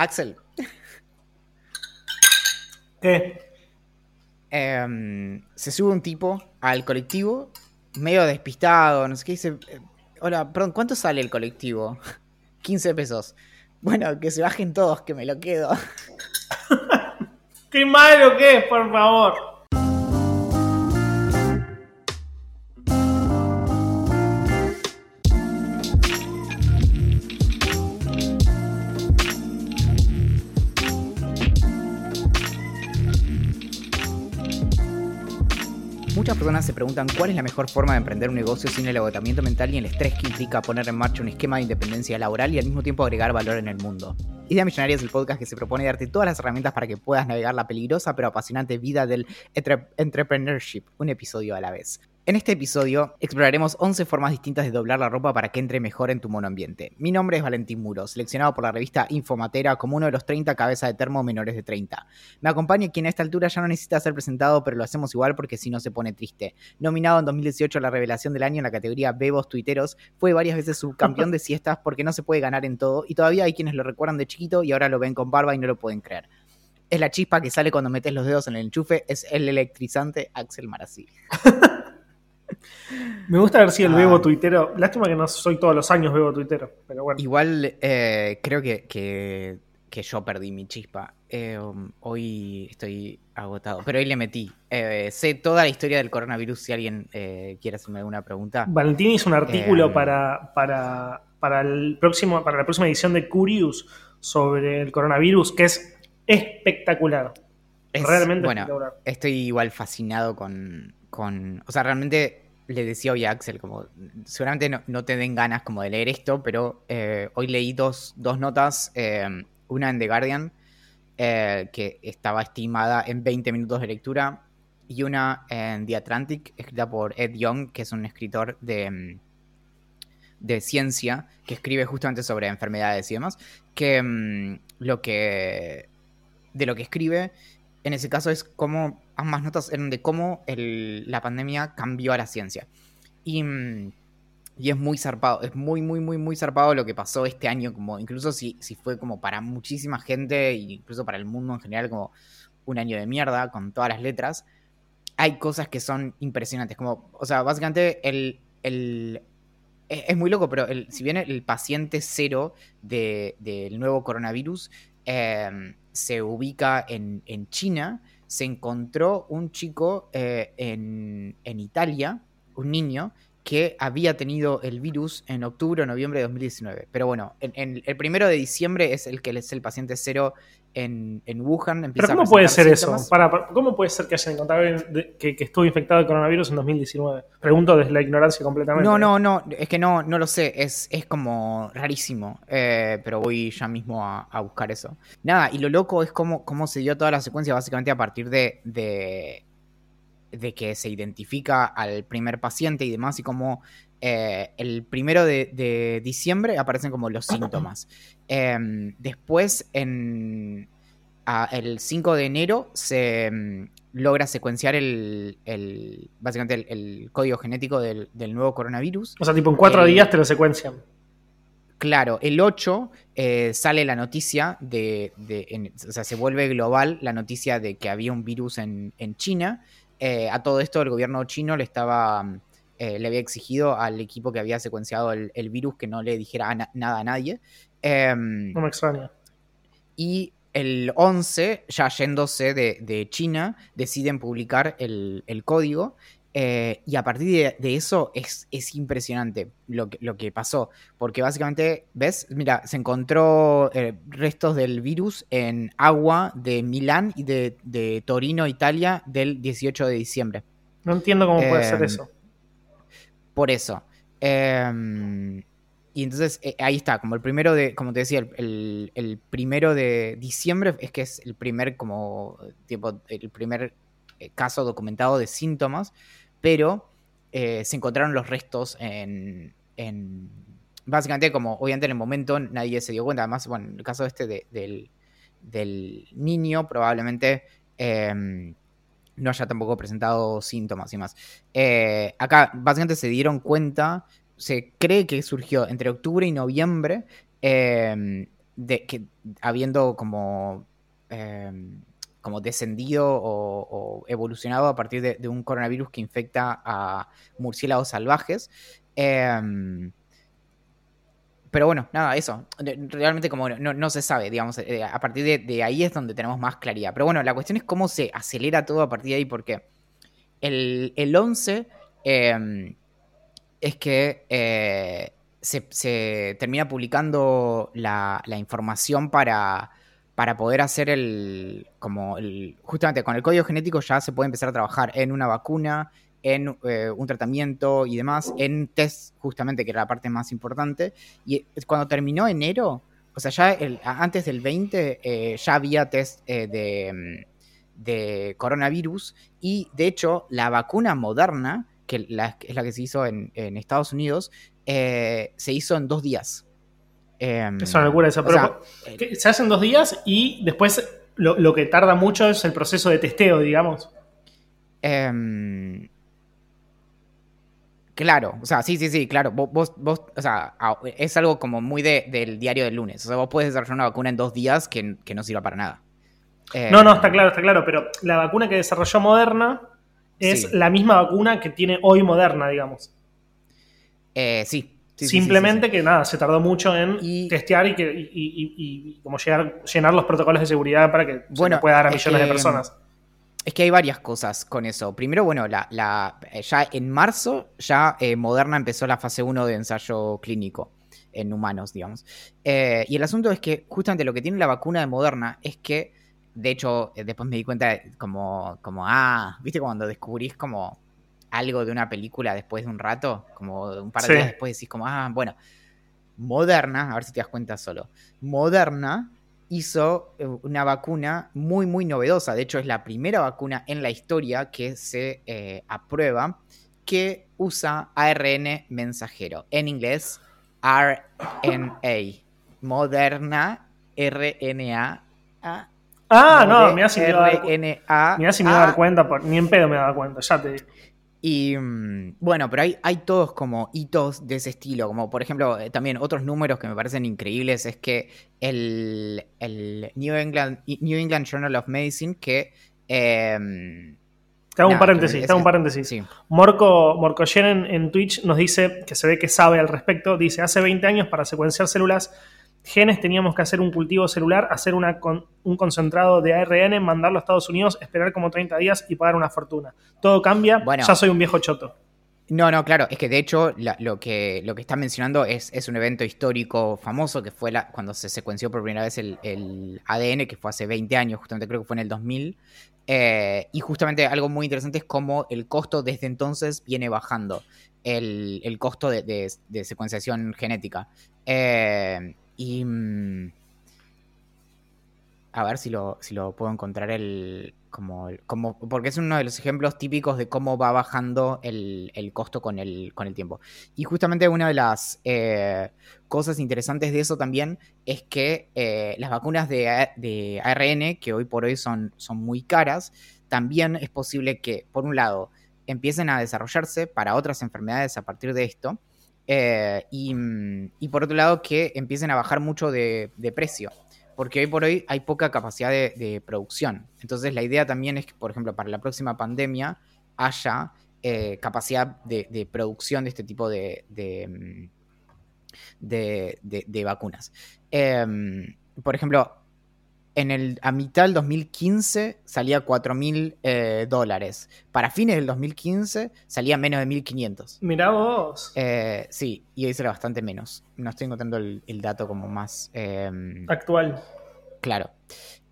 Axel. ¿Qué? Em, se sube un tipo al colectivo, medio despistado, no sé qué, dice, eh, hola, perdón, ¿cuánto sale el colectivo? 15 pesos. Bueno, que se bajen todos, que me lo quedo. ¿Qué malo que es, por favor? Personas se preguntan cuál es la mejor forma de emprender un negocio sin el agotamiento mental y el estrés que implica poner en marcha un esquema de independencia laboral y al mismo tiempo agregar valor en el mundo. Idea Millonaria es el podcast que se propone darte todas las herramientas para que puedas navegar la peligrosa pero apasionante vida del entrepreneurship, un episodio a la vez. En este episodio exploraremos 11 formas distintas de doblar la ropa para que entre mejor en tu monoambiente. Mi nombre es Valentín Muro, seleccionado por la revista Infomatera como uno de los 30 cabezas de termo menores de 30. Me acompaña quien a esta altura ya no necesita ser presentado, pero lo hacemos igual porque si no se pone triste. Nominado en 2018 a la revelación del año en la categoría Bebos Tuiteros, fue varias veces subcampeón de siestas porque no se puede ganar en todo y todavía hay quienes lo recuerdan de chiquito y ahora lo ven con barba y no lo pueden creer. Es la chispa que sale cuando metes los dedos en el enchufe, es el electrizante Axel Marazzi. Me gusta haber sido el bebo ah. tuitero. Lástima que no soy todos los años bebo tuitero, pero bueno. Igual eh, creo que, que, yo perdí mi chispa. Eh, hoy estoy agotado, pero hoy le metí. Eh, sé toda la historia del coronavirus si alguien quiere hacerme alguna pregunta. Valentín hizo un artículo para, para, para, el próximo, para la próxima edición de Curious sobre el coronavirus que es espectacular. Realmente bueno, Estoy igual fascinado con, con. O sea, realmente le decía hoy a Axel, como seguramente no, te den ganas como de leer esto, pero eh, hoy leí dos, notas, eh, una en The Guardian, eh, que estaba estimada en 20 minutos de lectura, y una en The Atlantic, escrita por Ed Young, que es un escritor de, de ciencia, que escribe justamente sobre enfermedades y demás, que mm, lo que de lo que escribe en ese caso es como ambas notas eran de cómo la pandemia cambió a la ciencia. Y, y, es muy zarpado, es muy, muy, muy, muy zarpado lo que pasó este año, como incluso si, si fue como para muchísima gente, incluso para el mundo en general, como un año de mierda, con todas las letras. Hay cosas que son impresionantes, como, o sea, básicamente el, el es, muy loco, pero el, si bien el paciente cero del nuevo coronavirus eh, se ubica en, China, se encontró un chico eh, en, en, Italia, un niño, que había tenido el virus en octubre o noviembre de 2019. Pero bueno, en, el primero de diciembre es el que es el paciente cero en, Wuhan. ¿Pero cómo puede ser eso? Para, ¿Cómo puede ser que hayan encontrado que, que, estuvo infectado de coronavirus en 2019? Pregunto desde la ignorancia completamente. No, no, no, es que no, no lo sé, es, es como rarísimo, eh, pero voy ya mismo a, buscar eso. Nada, y lo loco es cómo, cómo se dio toda la secuencia básicamente a partir de, de, de que se identifica al primer paciente y demás y cómo eh, el primero de, diciembre aparecen como los síntomas. Em, después, en el 5 de enero, se em, logra secuenciar el, básicamente el, código genético del, nuevo coronavirus. O sea, tipo en cuatro días te lo secuencian. Claro, el 8 eh, sale la noticia de, o sea, se vuelve global la noticia de que había un virus en, China. Eh, a todo esto el gobierno chino le estaba eh, le había exigido al equipo que había secuenciado el, virus que no le dijera nada a nadie. Em, no me extraña. Y el 11, ya yéndose de, China, deciden publicar el, código. Eh, y a partir de, eso es, impresionante lo que, lo que, pasó. Porque básicamente, ¿ves? Mira, se encontró eh, restos del virus en agua de Milán y de, Torino, Italia, del 18 de diciembre. No entiendo cómo puede ser em, eso. Por eso. Em, y entonces eh, ahí está, como el primero de, como te decía, el, primero de diciembre es que es el primer, como, tipo, el primer eh, caso documentado de síntomas, pero eh, se encontraron los restos en, en, básicamente como, obviamente en el momento nadie se dio cuenta, además, bueno, en el caso este del, del niño probablemente em, no haya tampoco presentado síntomas y más. Eh, acá básicamente se dieron cuenta, se cree que surgió entre octubre y noviembre, em, de, que habiendo como, em, como descendido o, evolucionado a partir de, un coronavirus que infecta a murciélagos salvajes. Em, pero bueno, nada, eso. Realmente como no, se sabe, digamos, eh, a partir de, ahí es donde tenemos más claridad. Pero bueno, la cuestión es cómo se acelera todo a partir de ahí, porque el, el 11 em, es que eh, se, termina publicando la, información para, para poder hacer el, como el, justamente con el código genético ya se puede empezar a trabajar en una vacuna, en eh, un tratamiento y demás, en test justamente, que era la parte más importante. Y cuando terminó enero, o sea, ya antes del 20 eh, ya había test eh, de, de, coronavirus y de hecho la vacuna moderna, que es la que se hizo en, Estados Unidos, se hizo en dos días. Em, es una locura eso, pero se hace en dos días y después lo, lo, que tarda mucho es el proceso de testeo, digamos. Eh, Claro, o sea, sí, sí, sí, claro. Vos, vos, o sea, es algo como muy del diario del lunes. O sea, vos puedes desarrollar una vacuna en dos días que, no sirva para nada. no, no, está eh, claro, está claro. Pero la vacuna que desarrolló Moderna es la misma vacuna que tiene hoy Moderna, digamos. Eh, sí. Simplemente que nada, se tardó mucho en testear y, que, y, como llegar, llenar los protocolos de seguridad para que se pueda dar a millones de personas. Es que hay varias cosas con eso. Primero, bueno, la, ya en marzo ya eh, Moderna empezó la fase 1 de ensayo clínico en humanos, digamos. Eh, y el asunto es que justamente lo que tiene la vacuna de Moderna es que, de hecho, eh, después me di cuenta como, como, ah, viste cuando descubrís como algo de una película después de un rato, como un par de días después decís como, ah, bueno, Moderna, a ver si te das cuenta solo, Moderna hizo eh, una vacuna muy, muy novedosa. De hecho, es la primera vacuna en la historia que se eh, aprueba que usa ARN mensajero. En inglés, RNA. Moderna RNA. Ah, no, me hace me hace me dar cuenta, ni en pedo me he dado cuenta, ya te digo. Y mm, bueno, pero hay, hay todos como hitos de ese estilo, como por ejemplo, eh, también otros números que me parecen increíbles es que el, New, England, New England Journal of Medicine, que... Eh, te hago un paréntesis, te hago un paréntesis. Sí. Morco, Morco en Twitch nos dice, que se ve que sabe al respecto, dice, hace 20 años para secuenciar células genes teníamos que hacer un cultivo celular, hacer una un concentrado de ARN, mandarlo a Estados Unidos, esperar como 30 días y pagar una fortuna. Todo cambia, bueno, ya soy un viejo choto. No, no, claro, es que de hecho lo, que, lo que está mencionando es, es un evento histórico famoso que fue la, cuando se secuenció por primera vez el, ADN, que fue hace 20 años, justamente creo que fue en el 2000. Eh, y justamente algo muy interesante es cómo el costo desde entonces viene bajando, el, costo de, de secuenciación genética. Eh, y. Mm, a ver si lo, si lo puedo encontrar el. Como, como, porque es uno de los ejemplos típicos de cómo va bajando el, costo con el, con el tiempo. Y justamente una de las eh, cosas interesantes de eso también es que eh, las vacunas de, de, ARN, que hoy por hoy son, son muy caras, también es posible que, por un lado, empiecen a desarrollarse para otras enfermedades a partir de esto. Eh, mm, y, por otro lado, que empiecen a bajar mucho de, precio. Porque hoy por hoy hay poca capacidad de, producción. Entonces, la idea también es que, por ejemplo, para la próxima pandemia haya eh, capacidad de, producción de este tipo de, de, mm, vacunas. Em, por ejemplo, en el, a mitad del 2015 salía 4 mil eh, dólares. Para fines del 2015 salía menos de 1.500. Mirá vos. Eh, sí, y hoy será bastante menos. No estoy encontrando el, dato como más... Em, Actual. Claro.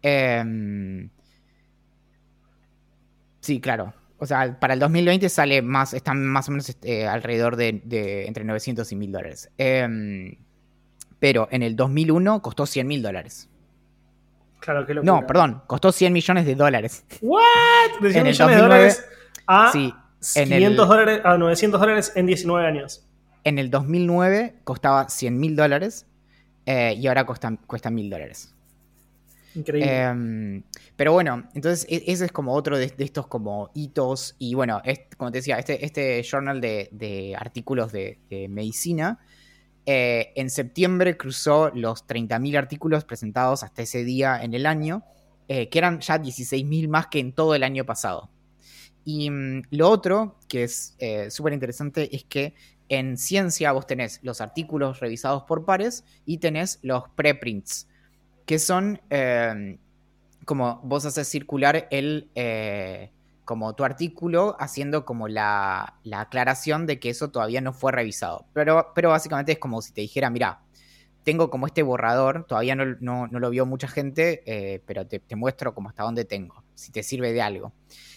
Em, sí, claro. O sea, para el 2020 sale más, están más o menos este, alrededor de, entre 900 y 1.000 dólares. Em, pero en el 2001 costó 100 mil dólares. Claro, No, perdón, costó 100 millones de dólares. ¿What? De 100 millones de dólares a, sí, 500 dólares, a 900 dólares en 19 años. En el 2009 costaba 100 mil dólares eh, y ahora cuesta, cuesta 1000 dólares. Increíble. Em, pero bueno, entonces e, ese es como otro de, estos como hitos. Y bueno, como te decía, este, este journal de, artículos de, medicina Eh, en septiembre cruzó los 30.000 artículos presentados hasta ese día en el año, que eran ya 16.000 más que en todo el año pasado. Y mm, lo otro, que es súper interesante, es que en ciencia vos tenés los artículos revisados por pares y tenés los preprints, que son como vos haces circular el, eh, como tu artículo haciendo como la, aclaración de que eso todavía no fue revisado. Pero, pero básicamente es como si te dijera, mira, tengo como este borrador, todavía no, lo vio mucha gente, eh, pero te, muestro como hasta dónde tengo, si te sirve de algo.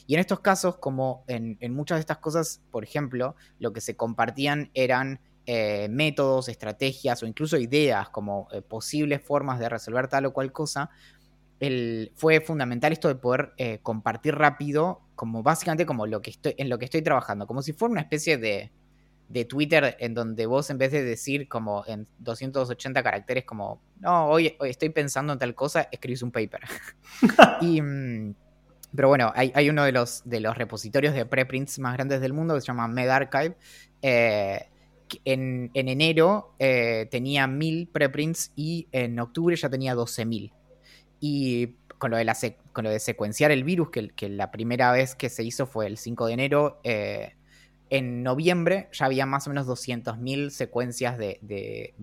Y en estos casos, como en, muchas de estas cosas, por ejemplo, lo que se compartían eran eh, métodos, estrategias o incluso ideas como posibles formas de resolver tal o cual cosa, fue fundamental esto de poder eh, compartir rápido, como básicamente como lo que estoy, en lo que estoy trabajando, como si fuera una especie de, de Twitter en donde vos en vez de decir como en 280 caracteres como, no, hoy, estoy pensando en tal cosa, escribís un paper. y, mm, pero bueno, hay, uno de los, de los repositorios de preprints más grandes del mundo que se llama MedArchive. Eh, en, en, enero eh, tenía 1000 preprints y en octubre ya tenía 12.000. Y con lo de, la con lo de secuenciar el virus, que, que, la primera vez que se hizo fue el 5 de enero, eh, en noviembre ya había más o menos 200.000 secuencias de, de,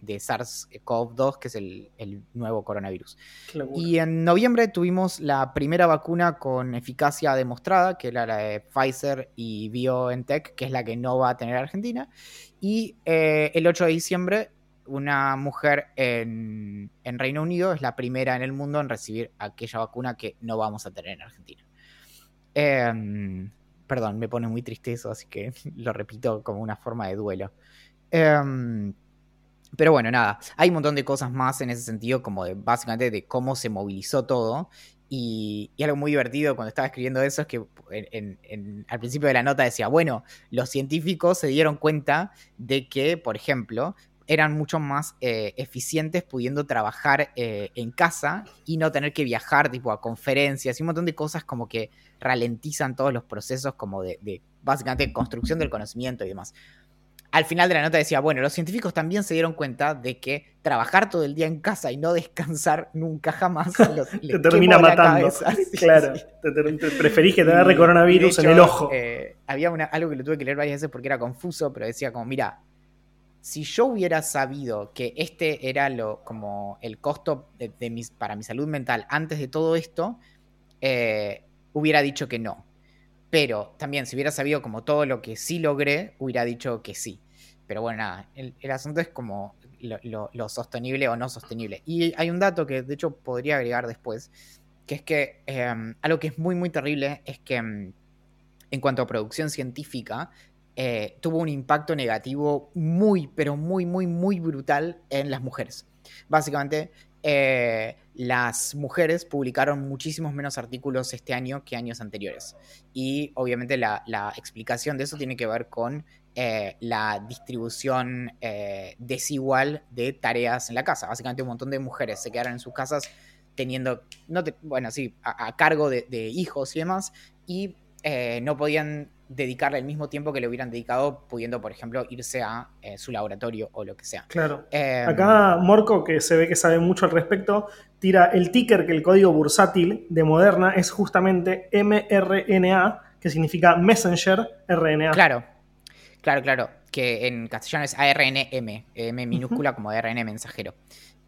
de, SARS-CoV-2, que es el, el, nuevo coronavirus. Y en noviembre tuvimos la primera vacuna con eficacia demostrada, que era la de Pfizer y BioNTech, que es la que no va a tener Argentina. Y eh, el 8 de diciembre una mujer en, Reino Unido es la primera en el mundo en recibir aquella vacuna que no vamos a tener en Argentina. Em, perdón, me pone muy triste eso, así que lo repito como una forma de duelo. Em, pero bueno, nada, hay un montón de cosas más en ese sentido, como básicamente de cómo se movilizó todo. Y, algo muy divertido cuando estaba escribiendo eso es que al principio de la nota decía, bueno, los científicos se dieron cuenta de que, por ejemplo, eran mucho más eh, eficientes pudiendo trabajar eh, en casa y no tener que viajar tipo a conferencias y un montón de cosas como que ralentizan todos los procesos como de, básicamente construcción del conocimiento y demás. Al final de la nota decía, bueno, los científicos también se dieron cuenta de que trabajar todo el día en casa y no descansar nunca jamás te termina matando. claro, te, preferís que te agarre coronavirus en el ojo. Eh, había algo que lo tuve que leer varias veces porque era confuso, pero decía como, mira, si yo hubiera sabido que este era lo, como el costo de, para mi salud mental antes de todo esto, eh, hubiera dicho que no. Pero también, si hubiera sabido como todo lo que sí logré, hubiera dicho que sí. Pero bueno, nada, el, asunto es como lo, sostenible o no sostenible. Y hay un dato que de hecho podría agregar después, que es que em, algo que es muy, muy terrible es que em, en cuanto a producción científica, eh, tuvo un impacto negativo muy, pero muy, muy, muy brutal en las mujeres. Básicamente, eh, las mujeres publicaron muchísimos menos artículos este año que años anteriores. Y obviamente la, explicación de eso tiene que ver con eh, la distribución desigual de tareas en la casa. Básicamente un montón de mujeres se quedaron en sus casas teniendo, no bueno, sí, a, cargo de, de, hijos y demás, y no podían dedicarle el mismo tiempo que le hubieran dedicado pudiendo, por ejemplo, irse a eh, su laboratorio o lo que sea. Claro. Em, Acá Morco, que se ve que sabe mucho al respecto, tira el ticker que el código bursátil de Moderna es justamente mRNA, que significa Messenger RNA. Claro, claro, claro. Que en castellano es ARNM, M minúscula como de ARN mensajero.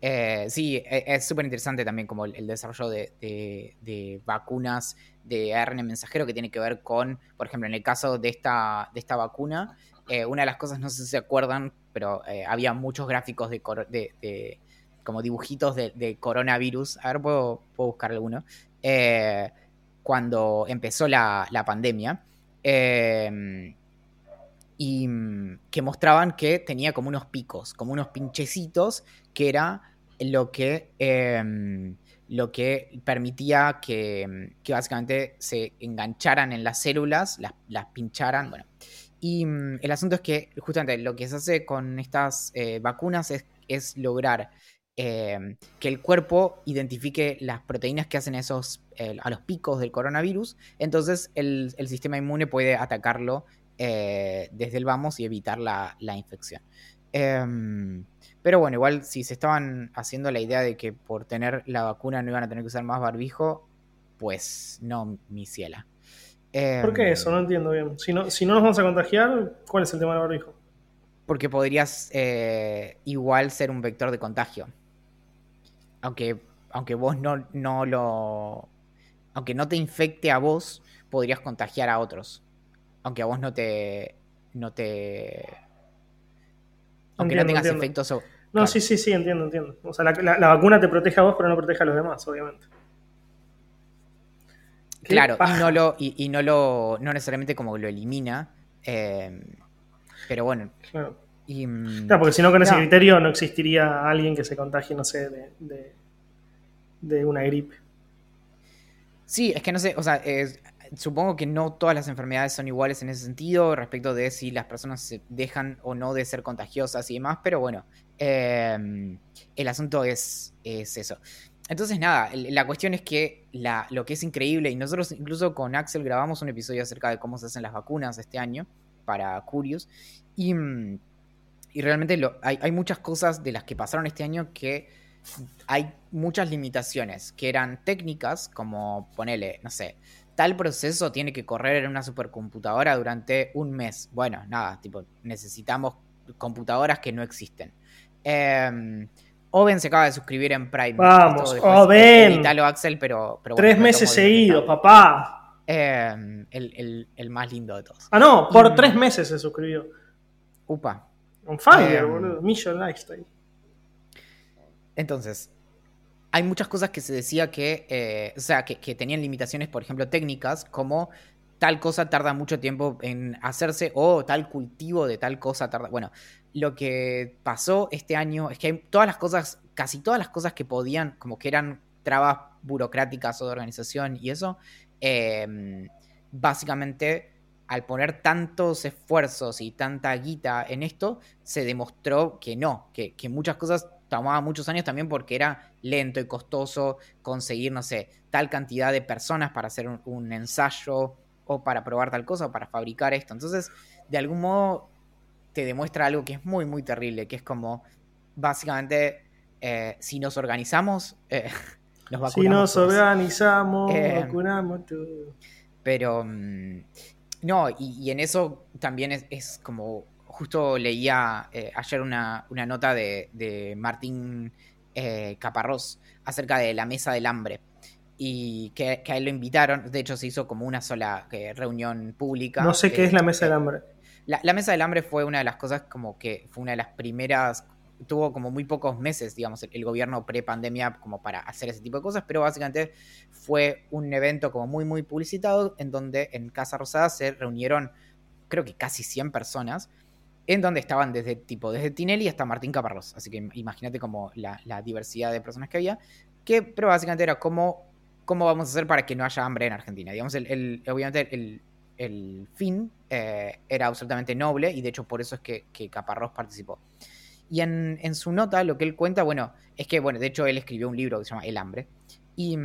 Eh, sí, e, es súper interesante también como el, desarrollo de, vacunas de ARN mensajero que tiene que ver con, por ejemplo, en el caso de esta, de esta vacuna, eh, una de las cosas, no sé si se acuerdan, pero eh, había muchos gráficos de, como dibujitos de, coronavirus. A ver, puedo, puedo buscar alguno. cuando empezó la, la pandemia. y mm, que mostraban que tenía como unos picos, como unos pinchecitos, que era lo que, em, lo que permitía que, básicamente se engancharan en las células, las, pincharan, bueno. Y mm, el asunto es que justamente lo que se hace con estas eh, vacunas es, lograr em, que el cuerpo identifique las proteínas que hacen esos a los picos del coronavirus, entonces el, sistema inmune puede atacarlo eh, desde el vamos y evitar la infección. Em, pero bueno, igual si se estaban haciendo la idea de que por tener la vacuna no iban a tener que usar más barbijo, pues no, mi ciela. ¿Por qué eso? No entiendo bien. Si no, si no nos vamos a contagiar, ¿cuál es el tema del barbijo? Porque podrías eh, igual ser un vector de contagio. Aunque, aunque vos no, no lo. Aunque no te infecte a vos, podrías contagiar a otros. Aunque a vos no te. no te. Aunque no tengas efectos. No, sí, sí, sí, entiendo, entiendo. O sea, la, vacuna te protege a vos, pero no protege a los demás, obviamente. Claro, y no lo, y, no lo, no necesariamente como lo elimina, eh, pero bueno. Claro. Mm, porque si no, con ese criterio no existiría alguien que se contagie, no sé, de, de, una gripe. Sí, es que no sé, o sea, supongo que no todas las enfermedades son iguales en ese sentido respecto de si las personas se dejan o no de ser contagiosas y demás, pero bueno, em, el asunto es, es, eso. Entonces, nada, la cuestión es que la, lo que es increíble, y nosotros incluso con Axel grabamos un episodio acerca de cómo se hacen las vacunas este año para Curious, y, mm, y realmente hay, hay muchas cosas de las que pasaron este año que hay muchas limitaciones, que eran técnicas, como ponele, no sé, tal proceso tiene que correr en una supercomputadora durante un mes. Bueno, nada, tipo, necesitamos computadoras que no existen. Eh, Oven se acaba de suscribir en Prime. Vamos, Oven. Axel, pero, Tres meses seguidos, papá. Em, el, más lindo de todos. Ah, no, por tres meses se suscribió. Upa. On fire, em, boludo. Mission Lifestyle. Entonces, hay muchas cosas que se decía que, eh, o sea, que, que, tenían limitaciones, por ejemplo, técnicas, como tal cosa tarda mucho tiempo en hacerse o tal cultivo de tal cosa tarda. Bueno, lo que pasó este año es que todas las cosas, casi todas las cosas que podían, como que eran trabas burocráticas o de organización y eso, em, básicamente al poner tantos esfuerzos y tanta guita en esto, se demostró que no, que, muchas cosas tomaban muchos años también porque era lento y costoso conseguir, no sé, tal cantidad de personas para hacer un ensayo o para probar tal cosa o para fabricar esto. Entonces, de algún modo te demuestra algo que es muy, muy terrible, que es como, básicamente, eh, si nos organizamos, eh, nos vacunamos. Si nos organizamos, eh, vacunamos todo. Pero, mm, no, y, en eso también es, como, justo leía ayer una, nota de, Martín Caparrós acerca de la mesa del hambre y que, a él lo invitaron. De hecho, se hizo como una sola reunión pública. No sé qué es la mesa del hambre. La, Mesa del Hambre fue una de las cosas como que fue una de las primeras, tuvo como muy pocos meses, digamos, el, gobierno pre-pandemia como para hacer ese tipo de cosas, pero básicamente fue un evento como muy, muy publicitado en donde en Casa Rosada se reunieron, creo que casi 100 personas, en donde estaban desde tipo, desde Tinelli hasta Martín Caparrós, así que imagínate como la, diversidad de personas que había, que, pero básicamente era cómo, cómo vamos a hacer para que no haya hambre en Argentina. Digamos, el, obviamente el, el fin eh, era absolutamente noble y de hecho por eso es que, Caparrós participó. Y en, su nota lo que él cuenta, bueno, es que, bueno, de hecho él escribió un libro que se llama El hambre. Y,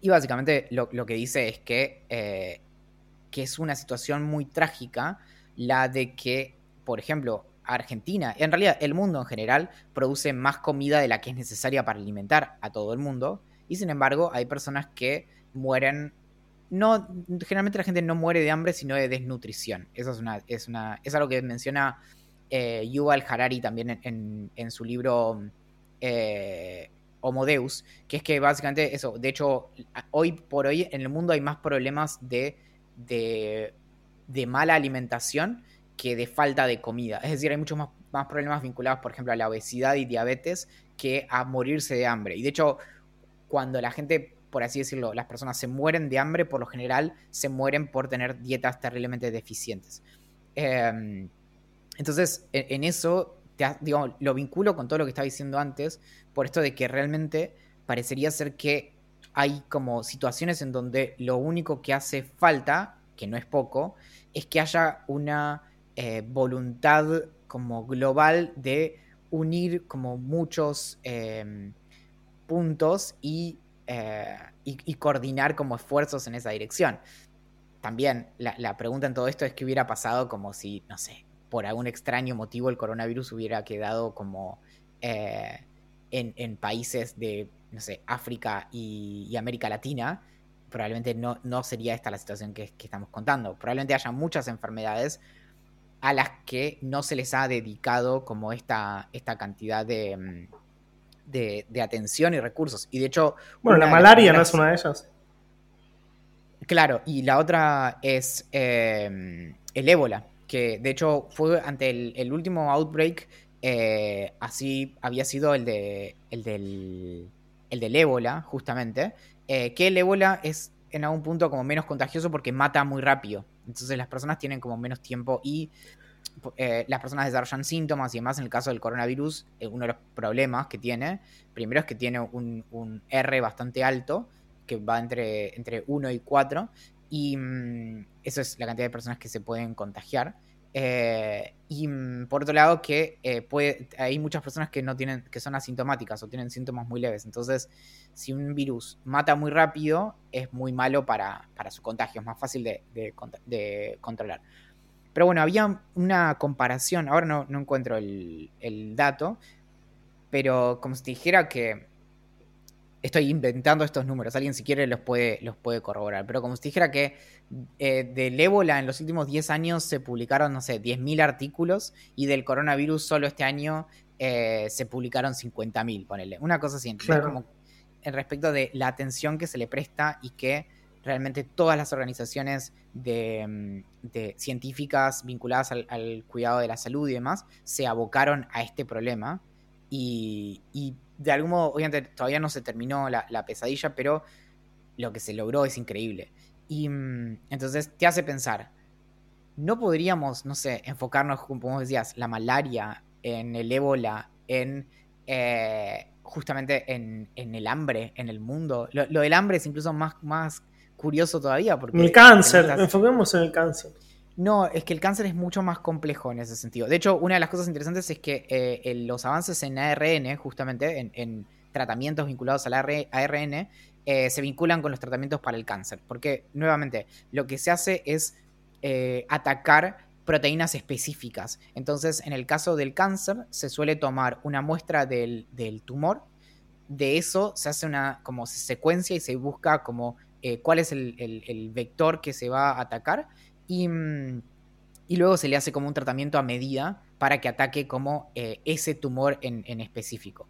y básicamente lo, que dice es que, eh, que es una situación muy trágica la de que, por ejemplo, Argentina, en realidad el mundo en general, produce más comida de la que es necesaria para alimentar a todo el mundo. Y sin embargo, hay personas que mueren no, generalmente la gente no muere de hambre, sino de desnutrición. Eso es una, es una, es algo que menciona eh, Yuval Harari también en, su libro eh, Homo Deus, que es que básicamente eso, de hecho, hoy por hoy en el mundo hay más problemas de, de, mala alimentación que de falta de comida. Es decir, hay muchos más, problemas vinculados, por ejemplo, a la obesidad y diabetes que a morirse de hambre. Y de hecho, cuando la gente por así decirlo, las personas se mueren de hambre, por lo general se mueren por tener dietas terriblemente deficientes. Em, entonces, e, en, eso, lo vinculo con todo lo que estaba diciendo antes, por esto de que realmente parecería ser que hay como situaciones en donde lo único que hace falta, que no es poco, es que haya una eh, voluntad como global de unir como muchos em, puntos y eh, y, coordinar como esfuerzos en esa dirección. También la, pregunta en todo esto es qué hubiera pasado como si, no sé, por algún extraño motivo el coronavirus hubiera quedado como eh, en, países de, no sé, África y, América Latina, probablemente no, no, sería esta la situación que, estamos contando. Probablemente haya muchas enfermedades a las que no se les ha dedicado como esta, esta cantidad de, mm, de, atención y recursos. Y de hecho... Bueno, la malaria no es una de ellas. Claro, y la otra es eh, el ébola, que de hecho fue ante el, último outbreak, eh, así había sido el, de, el, del, el del ébola, justamente, eh, que el ébola es en algún punto como menos contagioso porque mata muy rápido. Entonces las personas tienen como menos tiempo y eh, las personas desarrollan síntomas y además en el caso del coronavirus, eh, uno de los problemas que tiene, primero es que tiene un, R bastante alto, que va entre, entre 1 y 4, y mm, eso es la cantidad de personas que se pueden contagiar. Eh, y mm, por otro lado, que puede, hay muchas personas que no tienen, que son asintomáticas o tienen síntomas muy leves. Entonces, si un virus mata muy rápido, es muy malo para, su contagio, es más fácil de controlar. Pero bueno, había una comparación, ahora no, encuentro el, dato, pero como si te dijera que estoy inventando estos números, alguien si quiere los puede, los puede corroborar, pero como si dijera que eh, del ébola en los últimos 10 años se publicaron, no sé, 10.000 artículos y del coronavirus solo este año eh, se publicaron 50.000, ponele. Una cosa así, como en respecto de la atención que se le presta y que realmente todas las organizaciones de, mm, científicas vinculadas al, cuidado de la salud y demás se abocaron a este problema y, de algún modo, obviamente todavía no se terminó la, pesadilla, pero lo que se logró es increíble. Y mm, entonces te hace pensar, ¿no podríamos, no sé, enfocarnos, como vos decías, la malaria, en el ébola, en... Eh, justamente en, el hambre en el mundo. Lo, lo, del hambre es incluso más, más curioso todavía. Porque el cáncer, enfoquemos en el cáncer. No, es que el cáncer es mucho más complejo en ese sentido. De hecho, una de las cosas interesantes es que eh, los avances en ARN, justamente, en, tratamientos vinculados al ARN, eh, se vinculan con los tratamientos para el cáncer. Porque, nuevamente, lo que se hace es eh, atacar proteínas específicas. Entonces, en el caso del cáncer, se suele tomar una muestra del, tumor. De eso se hace una como secuencia y se busca como cuál es el, vector que se va a atacar mm, y, luego se le hace como un tratamiento a medida para que ataque como eh, ese tumor en, específico.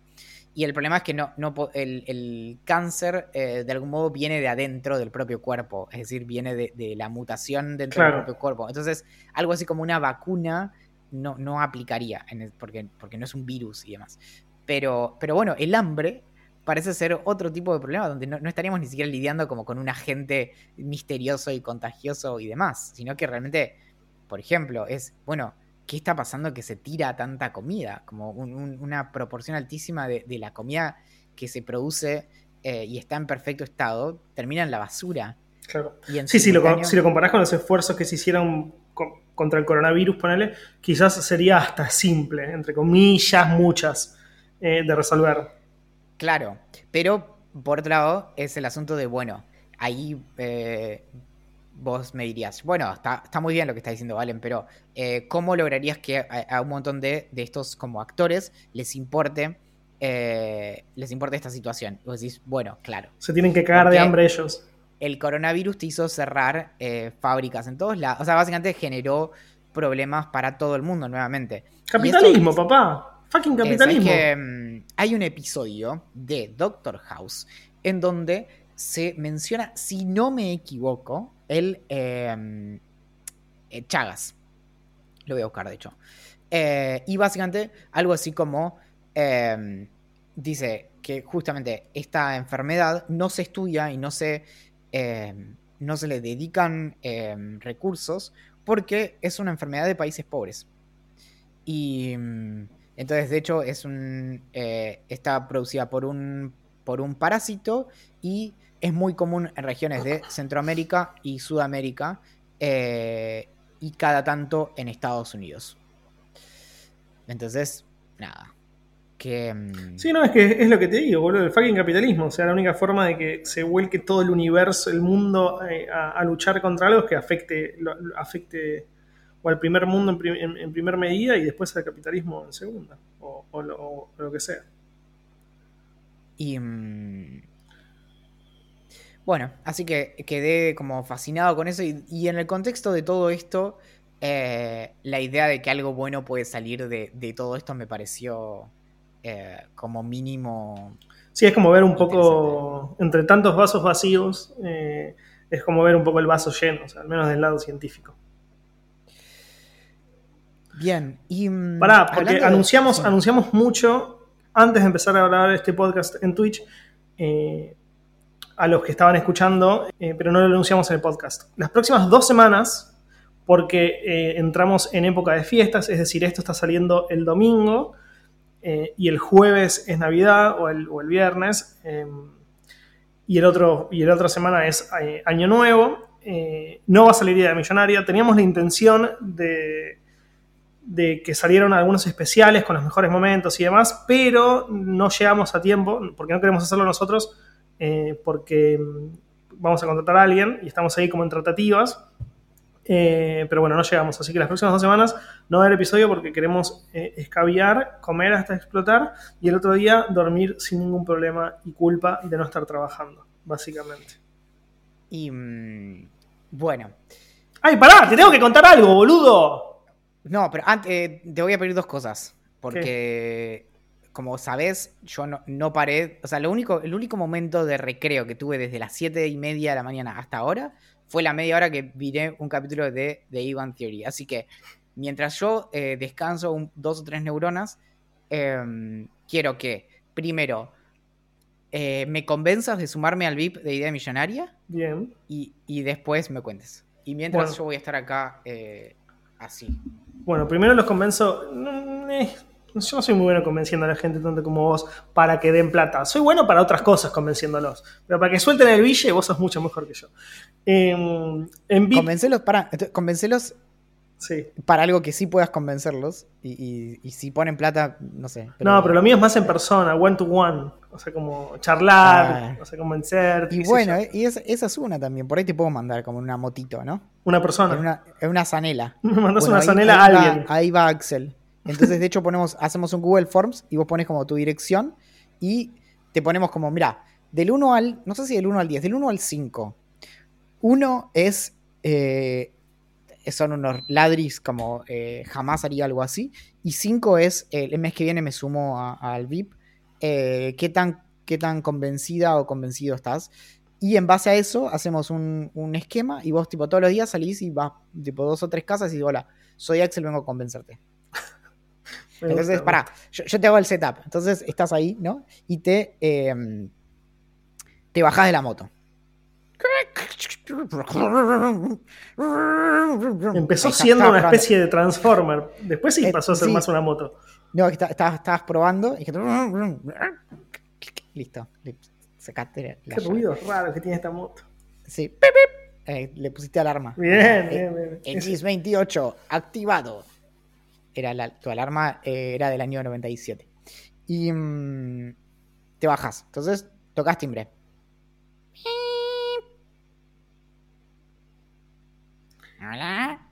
Y el problema es que no, no el, cáncer eh, de algún modo viene de adentro del propio cuerpo, es decir, viene de, la mutación dentro del propio cuerpo. Entonces, algo así como una vacuna no, no aplicaría, porque, porque no es un virus y demás. Pero, pero bueno, el hambre parece ser otro tipo de problema donde no, estaríamos ni siquiera lidiando como con un agente misterioso y contagioso y demás, sino que realmente, por ejemplo, es, bueno, ¿qué está pasando que se tira tanta comida? Como una proporción altísima de, la comida que se produce eh, y está en perfecto estado, termina en la basura. Claro. sí, si lo, si lo comparás con los esfuerzos que se hicieron contra el coronavirus, ponele, quizás sería hasta simple, entre comillas, muchas, eh, de resolver. Claro, pero por otro lado es el asunto de, bueno, ahí eh, vos me dirías, bueno, está, está, muy bien lo que está diciendo Valen, pero eh, ¿cómo lograrías que a, un montón de, estos como actores les importe, eh, les importe esta situación? Y vos decís, bueno, claro. Se tienen que cagar de hambre ellos. El coronavirus te hizo cerrar fábricas en todos lados. O sea, básicamente generó problemas para todo el mundo nuevamente. Capitalismo, papá. Fucking capitalismo. Mm, hay un episodio de Doctor House en donde se menciona, si no me equivoco, el em, eh, Chagas. Lo voy a buscar, de hecho. Eh, y básicamente algo así como em, dice que justamente esta enfermedad no se estudia y no se, em, no se le dedican recursos porque es una enfermedad de países pobres. Y mm, entonces, de hecho, es un, eh, está producida por un, por un parásito y es muy común en regiones de Centroamérica y Sudamérica eh, y cada tanto en Estados Unidos. Entonces, nada. Que, mm, sí, no, es que es lo que te digo, boludo, el fucking capitalismo. O sea, la única forma de que se vuelque todo el universo, el mundo, eh, a, luchar contra algo es que afecte, afecte o al primer mundo en, primer medida y después al capitalismo en segunda, o, lo, que sea. Y. Mm, bueno, así que quedé como fascinado con eso y, en el contexto de todo esto, eh, la idea de que algo bueno puede salir de, todo esto me pareció eh, como mínimo. Sí, es como ver un poco, entre tantos vasos vacíos, eh, es como ver un poco el vaso lleno, al menos del lado científico. Bien, y. Mm, Pará, porque anunciamos, anunciamos mucho antes de empezar a grabar este podcast en Twitch. a los que estaban escuchando, pero no lo anunciamos en el podcast. Las próximas dos semanas porque eh, entramos en época de fiestas, es decir, esto está saliendo el domingo eh, y el jueves es Navidad o el, viernes y, el otro, y la otra semana es eh, Año Nuevo. no va a salir Idea Millonaria. Teníamos la intención de, de que salieron algunos especiales con los mejores momentos y demás, pero no llegamos a tiempo porque no queremos hacerlo nosotros porque em, vamos a contratar a alguien y estamos ahí como en tratativas eh, pero bueno, no llegamos. Así que las próximas dos semanas no va a haber episodio porque queremos eh, escabiar, comer hasta explotar y el otro día dormir sin ningún problema y culpa de no estar trabajando, básicamente. Y mm, bueno. ¡Ay, pará! ¡Te tengo que contar algo, boludo! No, pero antes eh, te voy a pedir dos cosas. Porque, como sabes, yo no, paré. O sea, lo único, el único momento de recreo que tuve desde las 7 y media de la mañana hasta ahora fue la media hora que viré un capítulo de The Ivan Theory. Así que mientras yo eh, descanso dos o tres neuronas, em, quiero que primero eh, me convenzas de sumarme al VIP de Idea Millonaria. Bien. Y, después me cuentes. Y mientras yo voy a estar acá así. Bueno, primero los convenzo. Yo no soy muy bueno convenciendo a la gente tanto como vos para que den plata. Soy bueno para otras cosas convenciéndolos. Pero para que suelten el bille, vos sos mucho mejor que yo. Eh, en convencelos para. Convencelos Sí. Para algo que sí puedas convencerlos. Y, si ponen plata, no sé. no, pero lo mío es más en persona, one to one. O sea, como charlar, ah. o sea, convencer. Y bueno, y esa, es una también. Por ahí te puedo mandar como una motito, ¿no? Una persona. Es una, una zanela. Me mandas una zanela a alguien. ahí va Axel. Entonces, de hecho, ponemos, hacemos un Google Forms y vos pones como tu dirección y te ponemos como, mira, del 1 al, no sé si del 1 al 10, del 1 al 5. 1 es, eh, son unos ladris como eh, jamás haría algo así. Y 5 es, el mes que viene me sumo al VIP. Eh, ¿qué, tan, ¿Qué tan convencida o convencido estás? Y en base a eso hacemos un, un, esquema y vos tipo todos los días salís y vas tipo dos o tres casas y digo, hola, soy Axel, vengo a convencerte. Entonces, pará, yo, te hago el setup. Entonces estás ahí, ¿no? Y te, eh, te bajás de la moto. Empezó siendo una especie de Transformer. Después sí eh, pasó a ser más una moto. No, estabas, probando y Listo. sacaste la Qué ruido raro que tiene esta moto. Sí. Eh, le pusiste alarma. Bien, bien, bien. X28 activado era tu alarma eh, era del año 97. Y mm, te bajas. Entonces tocas timbre. Hola.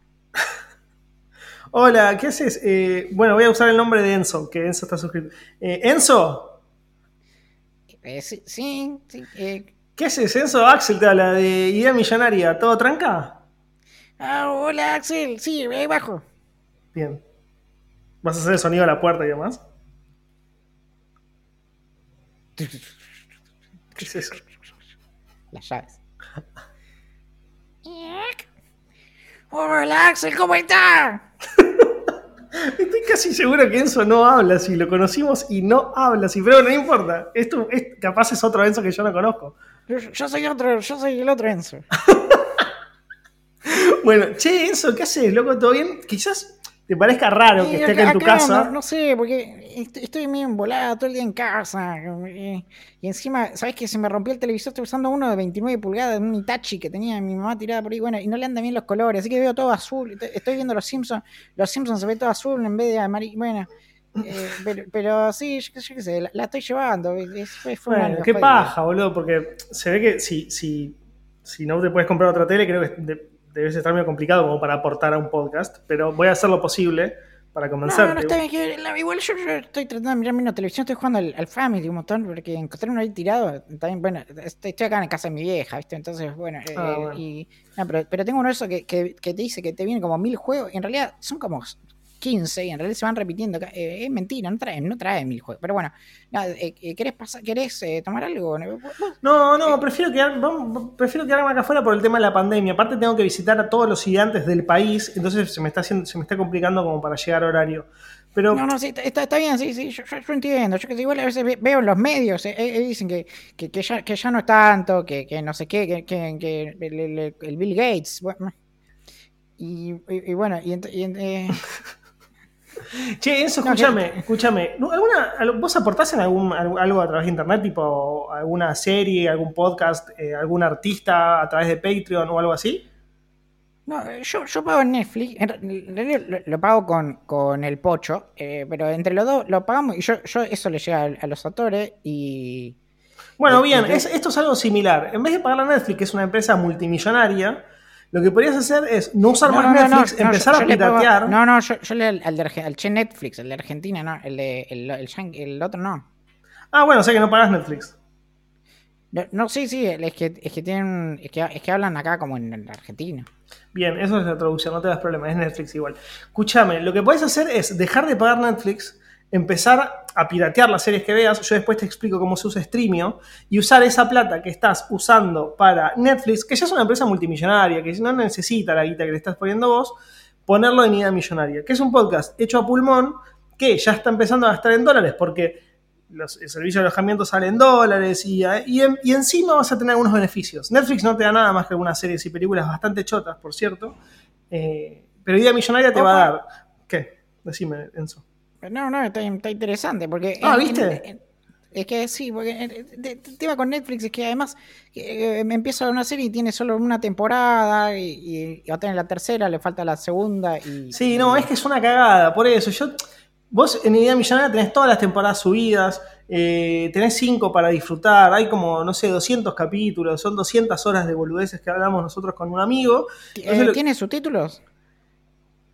Hola, ¿qué haces? Eh, bueno, voy a usar el nombre de Enzo, que Enzo está suscrito. Eh, ¿Enzo? sí, sí. ¿Qué haces, Enzo? Axel te habla de Idea Millonaria. ¿Todo tranca? Ah, hola, Axel. Sí, ahí bajo. Bien. ¿Vas a hacer el sonido de la puerta y demás? ¿Qué es eso? Las llaves. Hola Axel, ¿cómo está? Estoy casi seguro que Enzo no habla así, lo conocimos y no habla así, pero no importa. Esto es, capaz es otro Enzo que yo no conozco. Yo, soy otro, yo soy el otro Enzo. bueno, che, Enzo, ¿qué haces, loco? ¿Todo bien? Quizás te parezca raro que esté acá, en tu casa. No, sé, porque estoy medio embolado todo el día en casa. Y, encima, ¿sabes que Se me rompió el televisor, estoy usando uno de 29 pulgadas, un Itachi que tenía mi mamá tirada por ahí, bueno, y no le andan bien los colores, así que veo todo azul. Estoy viendo los Simpsons, los Simpsons se ve todo azul en vez de amarillo, bueno. Eh, pero, sí, yo, qué sé, la, estoy llevando. bueno, qué paja, boludo, porque se ve que si, si, si no te puedes comprar otra tele, creo que debe estar muy complicado como para aportar a un podcast, pero voy a hacer lo posible para convencerte. No, no, está bien. igual yo, estoy tratando de mirarme una televisión, estoy jugando al, Family un montón, porque encontré uno ahí tirado. También, bueno, estoy, acá en casa de mi vieja, ¿viste? Entonces, bueno. Ah, eh, Y, pero, pero, tengo uno de esos que, que, que, te dice que te vienen como mil juegos, y en realidad son como 15 y en realidad se van repitiendo. Eh, es mentira, no trae, no trae mil juegos. Pero bueno, eh, eh, ¿querés, pasar, ¿querés tomar algo? No, no, prefiero, quedar, prefiero quedarme acá afuera por el tema de la pandemia. Aparte tengo que visitar a todos los gigantes del país, entonces se me está, haciendo, se me está complicando como para llegar a horario. Pero... No, no, sí, está, está bien, sí, sí, yo, yo, entiendo. Yo que igual a veces veo en los medios, dicen que, que, que, ya, que ya no es tanto, que, que no sé qué, que, que, el, Bill Gates. y, y, bueno, y, y Che, eso, escúchame, escúchame. ¿Alguna, ¿Vos aportás en algún, algo a través de internet, tipo alguna serie, algún podcast, eh, algún artista a través de Patreon o algo así? No, yo, yo pago en Netflix, lo, pago con, con el pocho, eh, pero entre los dos lo pagamos y yo, yo eso le llega a, los actores y... Bueno, bien, esto es algo similar. En vez de pagar a Netflix, que es una empresa multimillonaria, lo que podrías hacer es no usar más Netflix, empezar a piratear. no, no, yo, le al, al, Che Netflix, el de Argentina, no, el, de, el, el, otro no. Ah, bueno, sé que no pagas Netflix. No, sí, sí, es que, es que tienen, es que, es que hablan acá como en, Argentina. Bien, eso es la traducción, no te das problema, es Netflix igual. Escúchame, lo que puedes hacer es dejar de pagar Netflix empezar a piratear las series que veas. Yo después te explico cómo se usa Streamio y usar esa plata que estás usando para Netflix, que ya es una empresa multimillonaria, que no necesita la guita que le estás poniendo vos, ponerlo en Idea Millonaria, que es un podcast hecho a pulmón que ya está empezando a gastar en dólares porque los, el servicio de alojamiento sale en dólares y, y, encima vas a tener algunos beneficios. Netflix no te da nada más que algunas series y películas bastante chotas, por cierto, eh, pero Idea Millonaria te va a dar... ¿Qué? Decime, Enzo. No, no, está, interesante porque... Ah, ¿viste? es que sí, porque el, tema con Netflix es que además eh, me empieza una serie y tiene solo una temporada y, va a tener la tercera, le falta la segunda y... Sí, no, es que es una cagada, por eso yo... Vos en Idea Millonaria tenés todas las temporadas subidas, eh, tenés cinco para disfrutar, hay como, no sé, 200 capítulos, son 200 horas de boludeces que hablamos nosotros con un amigo. Eh, ¿Tiene subtítulos?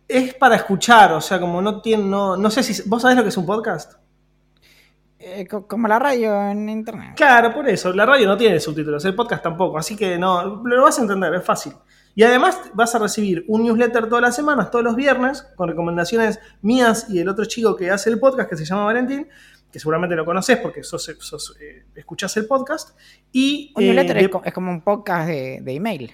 Es para escuchar, o sea, como no tiene, no, no sé si, ¿vos sabés lo que es un podcast? Eh, como la radio en internet. Claro, por eso, la radio no tiene subtítulos, el podcast tampoco, así que no, lo vas a entender, es fácil. Y además vas a recibir un newsletter todas las semanas, todos los viernes, con recomendaciones mías y del otro chico que hace el podcast, que se llama Valentín, que seguramente lo conoces porque sos, eh, escuchás el podcast. Y, un newsletter eh, es, como un podcast de, de email.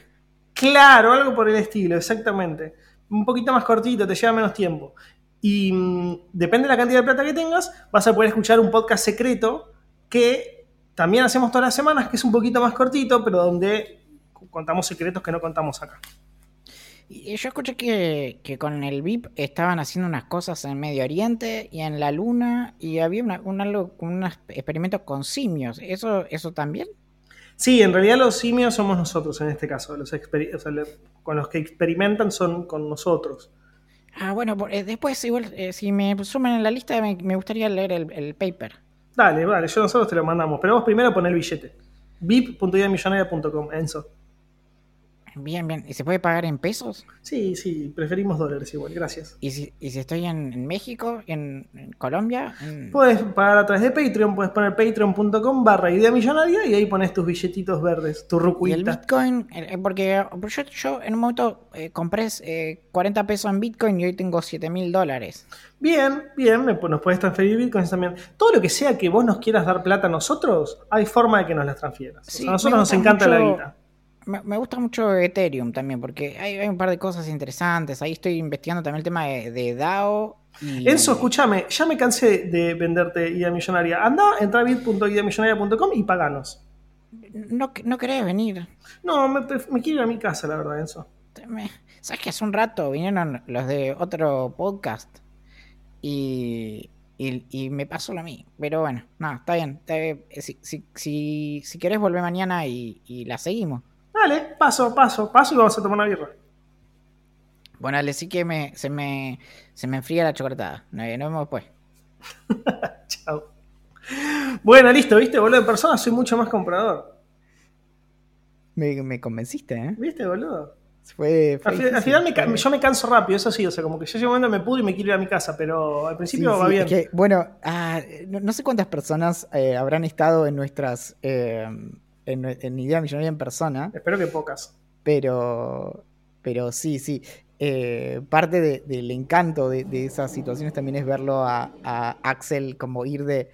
Claro, algo por el estilo, exactamente un poquito más cortito, te lleva menos tiempo. Y mm, depende de la cantidad de plata que tengas, vas a poder escuchar un podcast secreto que también hacemos todas las semanas, que es un poquito más cortito, pero donde contamos secretos que no contamos acá. Y yo escuché que, con el VIP estaban haciendo unas cosas en Medio Oriente y en la Luna y había una, un, algo, unos experimentos con simios. ¿Eso, ¿Eso también? Sí, en realidad los simios somos nosotros en este caso. Los con los que experimentan son con nosotros. Ah, bueno, eh, después igual, eh, si me suman en la lista, me, gustaría leer el, paper. Dale, vale, yo nosotros te lo mandamos. Pero vos primero pon el billete. vip.idamillonaria.com, Enzo. Bien, bien. ¿Y se puede pagar en pesos? Sí, sí, preferimos dólares igual, gracias. ¿Y si, y si estoy en, México, en, Colombia? Puedes pagar a través de Patreon, puedes poner patreon.com barra idea millonaria y ahí pones tus billetitos verdes, tu rucuita. ¿Y el Bitcoin? Porque yo, en un momento eh, compré 40 eh, pesos en Bitcoin y hoy tengo 7 mil dólares. Bien, bien, nos puedes transferir bitcoins también. Todo lo que sea que vos nos quieras dar plata a nosotros, hay forma de que nos las transfieras. a nosotros nos encanta la guita me, gusta mucho Ethereum también, porque hay, un par de cosas interesantes. Ahí estoy investigando también el tema de, DAO. Y... Enzo, escúchame, ya me cansé de venderte idea millonaria. Anda, entra a bit.ideamillonaria.com y paganos. No, no querés venir. No, me, quiero ir a mi casa, la verdad, Enzo. ¿Sabes que hace un rato vinieron los de otro podcast? Y, y, me pasó lo a mí. Pero bueno, no, está bien. Si, si, si, si, querés, volver mañana y, y la seguimos. Dale, paso, paso, paso y vamos a tomar una birra. Bueno, dale, sí que me, se, me, se me enfría la chocolatada. Nos vemos después. Chao. Bueno, listo, ¿viste, boludo? En persona soy mucho más comprador. Me, me convenciste, ¿eh? ¿Viste, boludo? al, final yo me canso rápido, eso sí, o sea, como que yo llego me pudro y me quiero ir a mi casa, pero al principio va bien. bueno, ah, no, sé cuántas personas eh, habrán estado en nuestras. Eh, en, Idea Millonaria en persona. Espero que pocas. Pero. Pero sí, sí. Eh, parte del encanto de, esas situaciones también es verlo a, Axel como ir de,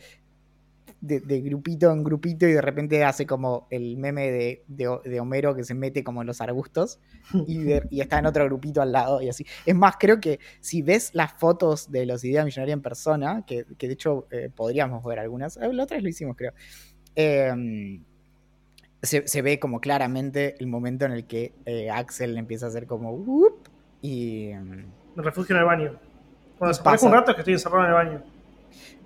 de, grupito en grupito y de repente hace como el meme de, Homero que se mete como en los arbustos y, está en otro grupito al lado y así. Es más, creo que si ves las fotos de los Ideas Millonaria en persona, que, de hecho eh, podríamos ver algunas, eh, la otra vez lo hicimos creo, em, se, ve como claramente el momento en el que Axel empieza a hacer como... Y. Me refugio en el baño. Cuando se pasa un rato es que estoy encerrado en el baño.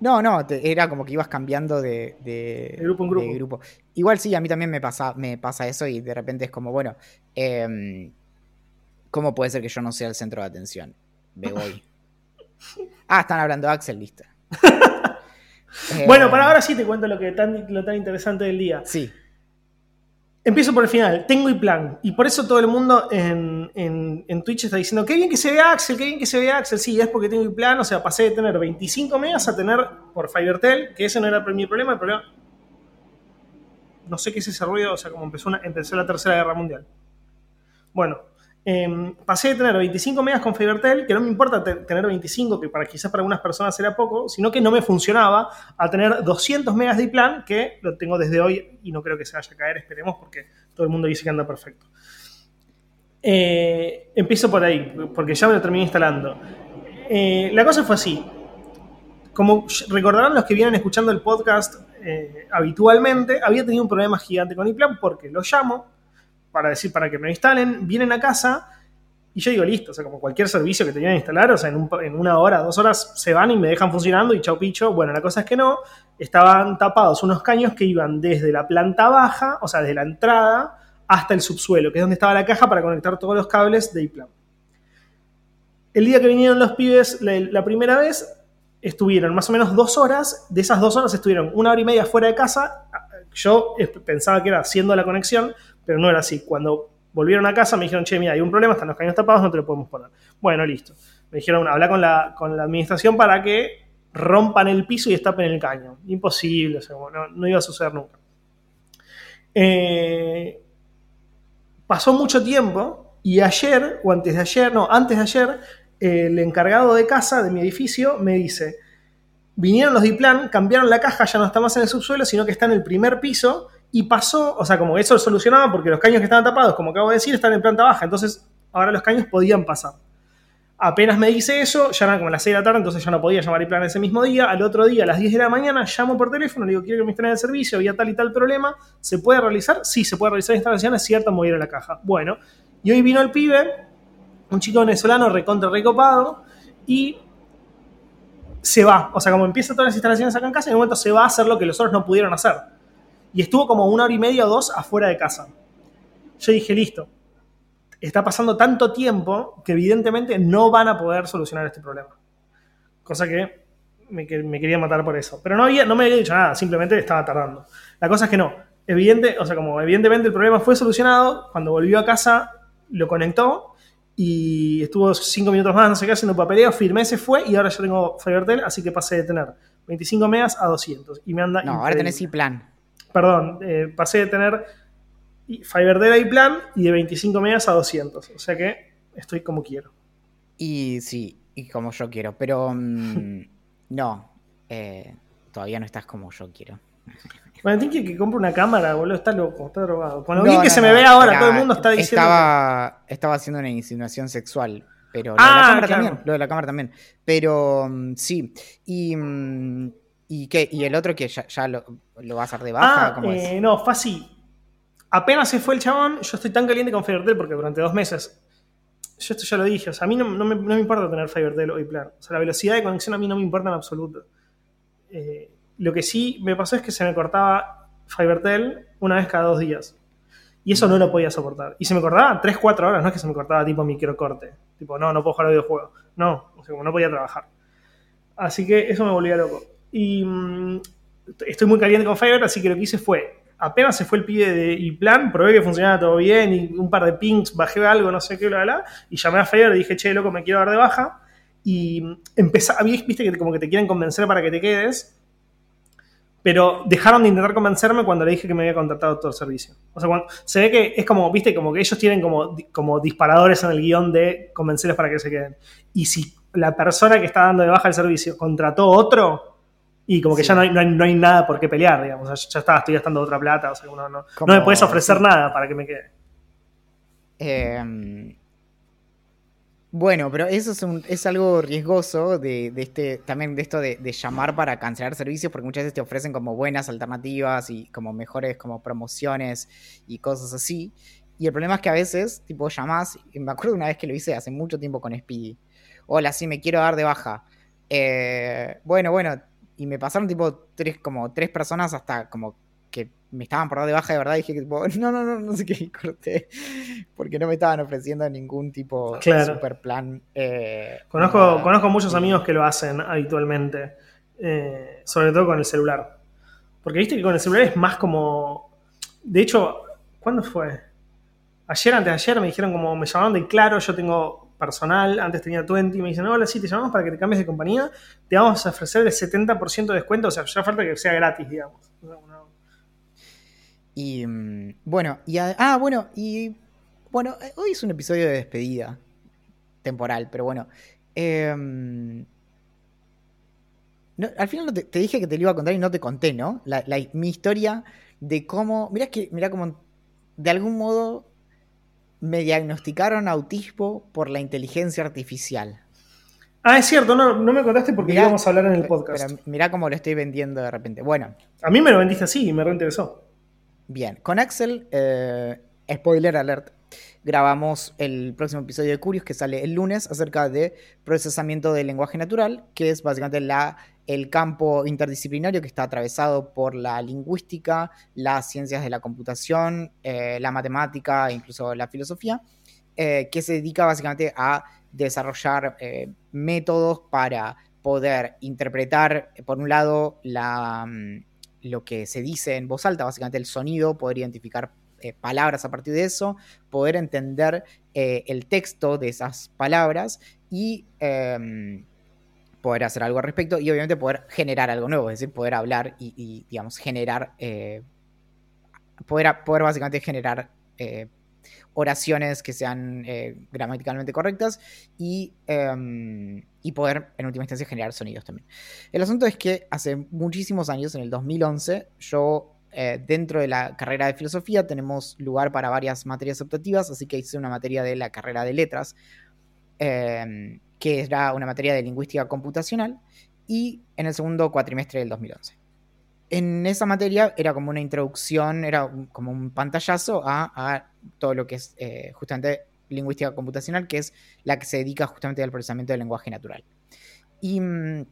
No, no, era como que ibas cambiando de, de, grupo en grupo. Igual sí, a mí también me pasa, me pasa eso y de repente es como, bueno, eh, ¿cómo puede ser que yo no sea el centro de atención? Me voy. ah, están hablando de Axel, listo. bueno, para ahora sí te cuento lo, que tan, lo tan interesante del día. Sí. Empiezo por el final. Tengo y plan. Y por eso todo el mundo en, en, Twitch está diciendo, qué bien que se vea Axel, qué bien que se vea Axel. Sí, es porque tengo y plan. O sea, pasé de tener 25 megas a tener por Fivertel, que ese no era mi problema. El problema... No sé qué es ese ruido. O sea, como empezó, una, empezó la Tercera Guerra Mundial. Bueno, Em, pasé de tener 25 megas con Fibertel, que no me importa tener 25, que para quizás para algunas personas era poco, sino que no me funcionaba, a tener 200 megas de plan, que lo tengo desde hoy y no creo que se vaya a caer, esperemos, porque todo el mundo dice que anda perfecto. Eh, empiezo por ahí, porque ya me lo terminé instalando. Eh, la cosa fue así. Como recordarán los que vienen escuchando el podcast eh, habitualmente, había tenido un problema gigante con iPlan porque lo llamo, para decir, para que me instalen, vienen a casa y yo digo, listo, o sea, como cualquier servicio que tenían que instalar, o sea, en, una hora, dos horas se van y me dejan funcionando y chau picho. Bueno, la cosa es que no, estaban tapados unos caños que iban desde la planta baja, o sea, desde la entrada hasta el subsuelo, que es donde estaba la caja para conectar todos los cables de iPlan. El día que vinieron los pibes la, primera vez, estuvieron más o menos dos horas, de esas dos horas estuvieron una hora y media fuera de casa, yo pensaba que era haciendo la conexión, pero no era así. Cuando volvieron a casa me dijeron, che, mira, hay un problema, están los caños tapados, no te lo podemos poner. Bueno, listo. Me dijeron, habla con la, con la administración para que rompan el piso y estapen el caño. Imposible, no, iba a suceder nunca. Eh, pasó mucho tiempo y ayer, o antes de ayer, no, antes de ayer, el encargado de casa de mi edificio me dice, vinieron los Diplan, cambiaron la caja, ya no está más en el subsuelo, sino que está en el primer piso y pasó, o sea, como eso lo solucionaba porque los caños que estaban tapados, como acabo de decir, están en planta baja. Entonces, ahora los caños podían pasar. Apenas me dice eso, ya eran como las 6 de la tarde, entonces ya no podía llamar y plan ese mismo día. Al otro día, a las 10 de la mañana, llamo por teléfono, le digo, quiero que me instalen el servicio, había tal y tal problema. ¿Se puede realizar? Sí, se puede realizar la instalación, es cierto, movieron la caja. Bueno, y hoy vino el pibe, un chico venezolano recontra recopado, y se va. O sea, como empieza todas las instalaciones acá en casa, en un momento se va a hacer lo que los otros no pudieron hacer y estuvo como una hora y media o dos afuera de casa. Yo dije, listo, está pasando tanto tiempo que evidentemente no van a poder solucionar este problema. Cosa que me, quería matar por eso. Pero no, había, no me había dicho nada, simplemente estaba tardando. La cosa es que no. Evidente, o sea, como evidentemente el problema fue solucionado, cuando volvió a casa lo conectó y estuvo cinco minutos más, no sé qué, haciendo papeleo, firmé, se fue y ahora ya tengo Fivertel, así que pasé de tener 25 megas a 200. Y me anda. No, ahora tenés plan perdón, eh, pasé de tener Fiverr y plan y de 25 megas a 200. O sea que estoy como quiero. Y sí, y como yo quiero, pero mm, no, eh, todavía no estás como yo quiero. Valentín quiere que compre una cámara, boludo, está loco, está drogado. Con lo bien que se me ve ahora, todo el mundo está diciendo. Estaba, estaba haciendo una insinuación sexual, pero lo de la ah, cámara también. Lo de la cámara también. Pero mm, sí. Y. Mm, ¿Y qué? ¿Y el otro que ya, lo, va a hacer de baja? Ah, eh, no, fue así. Apenas se fue el chabón, yo estoy tan caliente con Fivertel porque durante dos meses, yo esto ya lo dije, o sea, a mí no, me, importa tener Fivertel hoy plan. O sea, la velocidad de conexión a mí no me importa en absoluto. Eh, lo que sí me pasó es que se me cortaba Fivertel una vez cada dos días. Y eso no lo podía soportar. Y se me cortaba 3, 4 horas, no es que se me cortaba tipo microcorte. Tipo, no, no puedo jugar al videojuego. No, o sea, como no podía trabajar. Así que eso me volvía loco. Y mm, estoy muy caliente con Fiverr, así que lo que hice fue, apenas se fue el pibe de plan, probé que funcionaba todo bien y un par de pings, bajé algo, no sé qué, bla, bla, y llamé a Fayer y dije, che, loco, me quiero dar de baja. Y empezó, viste que como que te quieren convencer para que te quedes, pero dejaron de intentar convencerme cuando le dije que me había contratado todo el servicio. O sea, cuando, se ve que es como, viste, como que ellos tienen como, como disparadores en el guion de convencerles para que se queden. Y si la persona que está dando de baja el servicio contrató otro, y como que ya no hay, no, hay, nada por qué pelear, digamos. ya está, estoy gastando otra plata, o sea, no, no, me puedes ofrecer nada para que me quede. Eh, bueno, pero eso es, algo riesgoso de, este, también de esto de, llamar para cancelar servicios, porque muchas veces te ofrecen como buenas alternativas y como mejores como promociones y cosas así. Y el problema es que a veces, tipo, llamás, me acuerdo una vez que lo hice hace mucho tiempo con Speedy. Hola, sí, me quiero dar de baja. Eh, bueno, bueno, y me pasaron tipo tres, como tres personas hasta como que me estaban por dar de baja de verdad, dije que no, no, no, no sé qué, corté, porque no me estaban ofreciendo ningún tipo de super plan. Eh, conozco, conozco muchos amigos que lo hacen habitualmente, eh, sobre todo con el celular. Porque viste que con el celular es más como... De hecho, ¿cuándo fue? Ayer, antes de ayer, me dijeron como, me llamaron de Claro, yo tengo personal, antes tenía 20, y me dicen, hola, sí, te llamamos para que te cambies de compañía, te vamos a ofrecer el 70% de descuento, o sea, ya falta que sea gratis, digamos. Y mm, bueno, y ah, bueno, y bueno, eh, hoy es un episodio de despedida temporal, pero bueno. Em, al final te, dije que te lo iba a contar y no te conté, ¿no? mi historia de cómo. Mirá que, mirá cómo de algún modo me diagnosticaron autismo por la inteligencia artificial. Ah, es cierto, no, no me contaste porque íbamos a hablar en el podcast. Pero mirá cómo lo estoy vendiendo de repente. Bueno. A mí me lo vendiste así y me reinteresó. Bien, con Axel, eh, spoiler alert, grabamos el próximo episodio de Curious que sale el lunes acerca de procesamiento del lenguaje natural, que es básicamente el campo interdisciplinario que está atravesado por la lingüística, las ciencias de la computación, eh, la matemática e incluso la filosofía, eh, que se dedica básicamente a desarrollar métodos para poder interpretar, por un lado, la mm, lo que se dice en voz alta, básicamente el sonido, poder identificar eh, palabras a partir de eso, poder entender eh, el texto de esas palabras y em, poder hacer algo al respecto y obviamente poder generar algo nuevo, es decir, poder hablar y, digamos, generar, eh, poder, poder básicamente generar oraciones que sean gramaticalmente correctas y em, y poder en última instancia generar sonidos también. El asunto es que hace muchísimos años, en el 2011, yo eh, dentro de la carrera de filosofía tenemos lugar para varias materias optativas, así que hice una materia de la carrera de letras, em, que era una materia de lingüística computacional, y en el segundo cuatrimestre del 2011. En esa materia era como una introducción, era como un pantallazo a, todo lo que es eh, justamente lingüística computacional, que es la que se dedica justamente al procesamiento del lenguaje natural. Y mm,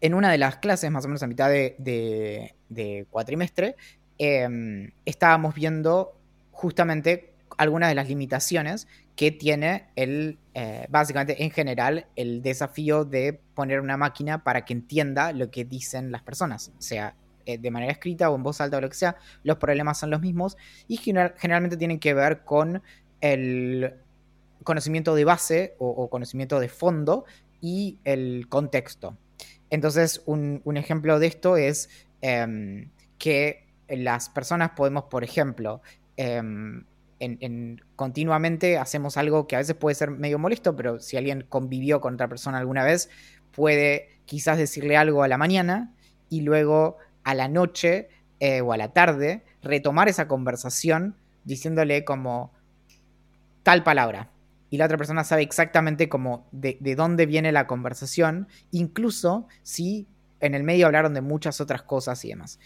en una de las clases, más o menos a mitad de, cuatrimestre, em, estábamos viendo justamente algunas de las limitaciones que tiene el, eh, básicamente en general, el desafío de poner una máquina para que entienda lo que dicen las personas, sea de manera escrita o en voz alta o lo que sea, los problemas son los mismos y generalmente tienen que ver con el conocimiento de base o, conocimiento de fondo y el contexto. Entonces, un, ejemplo de esto es em, que las personas podemos, por ejemplo, em, en, continuamente hacemos algo que a veces puede ser medio molesto, pero si alguien convivió con otra persona alguna vez, puede quizás decirle algo a la mañana y luego a la noche eh, o a la tarde retomar esa conversación diciéndole como, tal palabra. Y la otra persona sabe exactamente cómo, de, dónde viene la conversación, incluso si en el medio hablaron de muchas otras cosas y demás.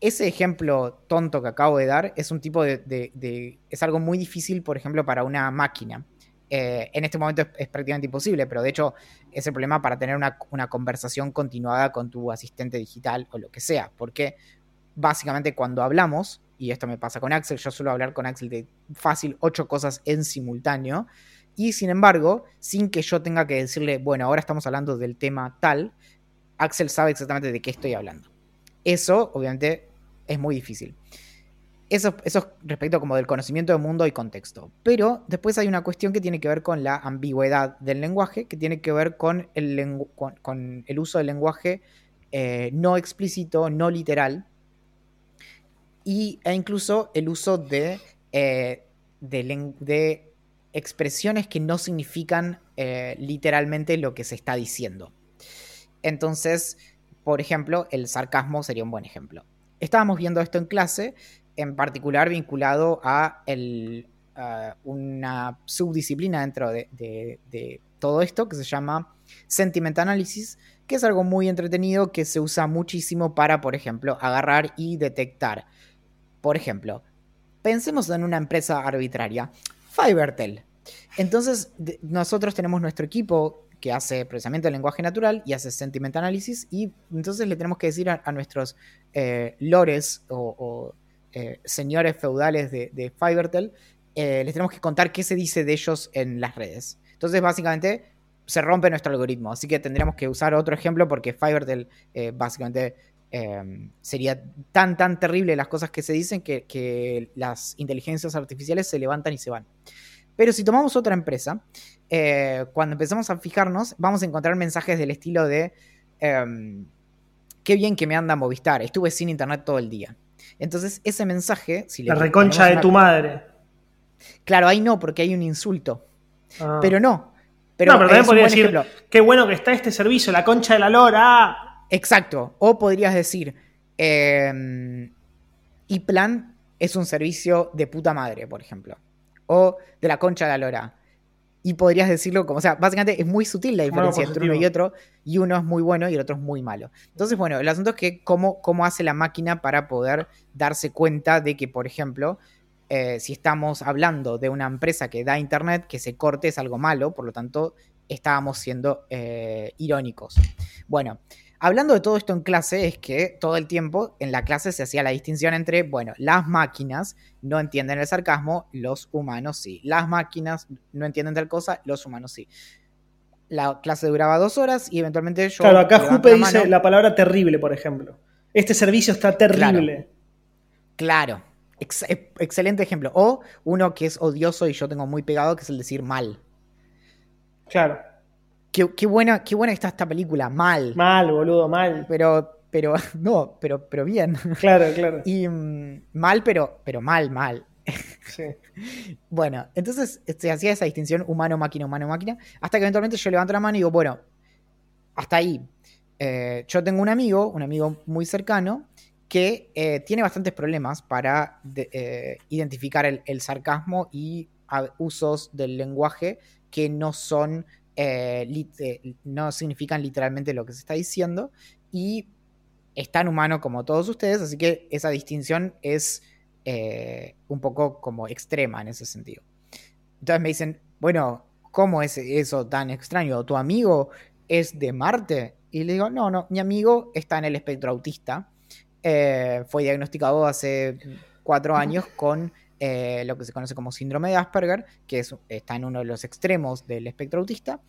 Ese ejemplo tonto que acabo de dar es un tipo de. es algo muy difícil, por ejemplo, para una máquina. Eh, en este momento es, prácticamente imposible, pero de hecho es el problema para tener una, una, conversación continuada con tu asistente digital o lo que sea, porque básicamente cuando hablamos y esto me pasa con Axel, yo suelo hablar con Axel de fácil ocho cosas en simultáneo, y sin embargo, sin que yo tenga que decirle, bueno, ahora estamos hablando del tema tal, Axel sabe exactamente de qué estoy hablando. Eso, obviamente, es muy difícil. Eso, eso respecto como del conocimiento del mundo y contexto. Pero después hay una cuestión que tiene que ver con la ambigüedad del lenguaje, que tiene que ver con el, uso del lenguaje eh, no explícito, no literal, y, e incluso el uso de, eh, de, expresiones que no significan eh, literalmente lo que se está diciendo. Entonces, por ejemplo, el sarcasmo sería un buen ejemplo. Estábamos viendo esto en clase en particular vinculado a una subdisciplina dentro de, todo esto que se llama Sentiment Analysis, que es algo muy entretenido que se usa muchísimo para, por ejemplo, agarrar y detectar. Por ejemplo, pensemos en una empresa arbitraria, Fivertel. Entonces, nosotros tenemos nuestro equipo que hace procesamiento del lenguaje natural y hace sentiment analysis y entonces le tenemos que decir a, nuestros eh, lores o eh, señores feudales de, de Fivertel, eh, les tenemos que contar qué se dice de ellos en las redes. Entonces, básicamente, se rompe nuestro algoritmo. Así que tendríamos que usar otro ejemplo porque Fivertel, eh, básicamente, sería tan, tan terrible las cosas que se dicen que, las inteligencias artificiales se levantan y se van. Pero si tomamos otra empresa, cuando empezamos a fijarnos, vamos a encontrar mensajes del estilo de em, qué bien que me anda Movistar, estuve sin internet todo el día. Entonces, ese mensaje. Si la reconcha de tu madre. Claro, ahí no, porque hay un insulto. Ah. Pero no. Pero, no, pero también podría decir, qué bueno que está este servicio, la concha de la lora. Exacto. O podrías decir, eh, plan es un servicio de puta madre, por ejemplo. O de la concha de la lora y podrías decirlo como, o sea, básicamente es muy sutil la diferencia entre uno y otro, y uno es muy bueno y el otro es muy malo. Entonces, bueno, el asunto es que cómo, cómo hace la máquina para poder darse cuenta de que, por ejemplo, eh, si estamos hablando de una empresa que da internet, que se corte es algo malo, por lo tanto, estábamos siendo eh, irónicos. Bueno, hablando de todo esto en clase, es que todo el tiempo en la clase se hacía la distinción entre, bueno, las máquinas no entienden el sarcasmo, los humanos sí. Las máquinas no entienden tal cosa, los humanos sí. La clase duraba dos horas y eventualmente yo... Claro, acá Jupe dice la palabra terrible, por ejemplo. Este servicio está terrible. Claro. excelente ejemplo. O uno que es odioso y yo tengo muy pegado, que es el decir mal. Claro. Qué, buena, qué buena está esta película, mal. Mal, boludo, mal. Pero, pero, no, pero, pero bien. Claro, claro. Y mm, mal, pero, pero mal, mal. Sí. bueno, entonces se este, hacía esa distinción humano-máquina, humano-máquina, hasta que eventualmente yo levanto la mano y digo, bueno, hasta ahí. Eh, yo tengo un amigo, un amigo muy cercano, que eh, tiene bastantes problemas para eh, identificar el, sarcasmo y usos del lenguaje que no son eh, eh, no significan literalmente lo que se está diciendo y es tan humano como todos ustedes, así que esa distinción es eh, un poco como extrema en ese sentido. Entonces me dicen, bueno, ¿cómo es eso tan extraño? ¿Tu amigo es de Marte? Y le digo, no, no, mi amigo está en el espectro autista. fue diagnosticado hace cuatro años con eh, lo que se conoce como síndrome de Asperger, que está en uno de los extremos del espectro autista.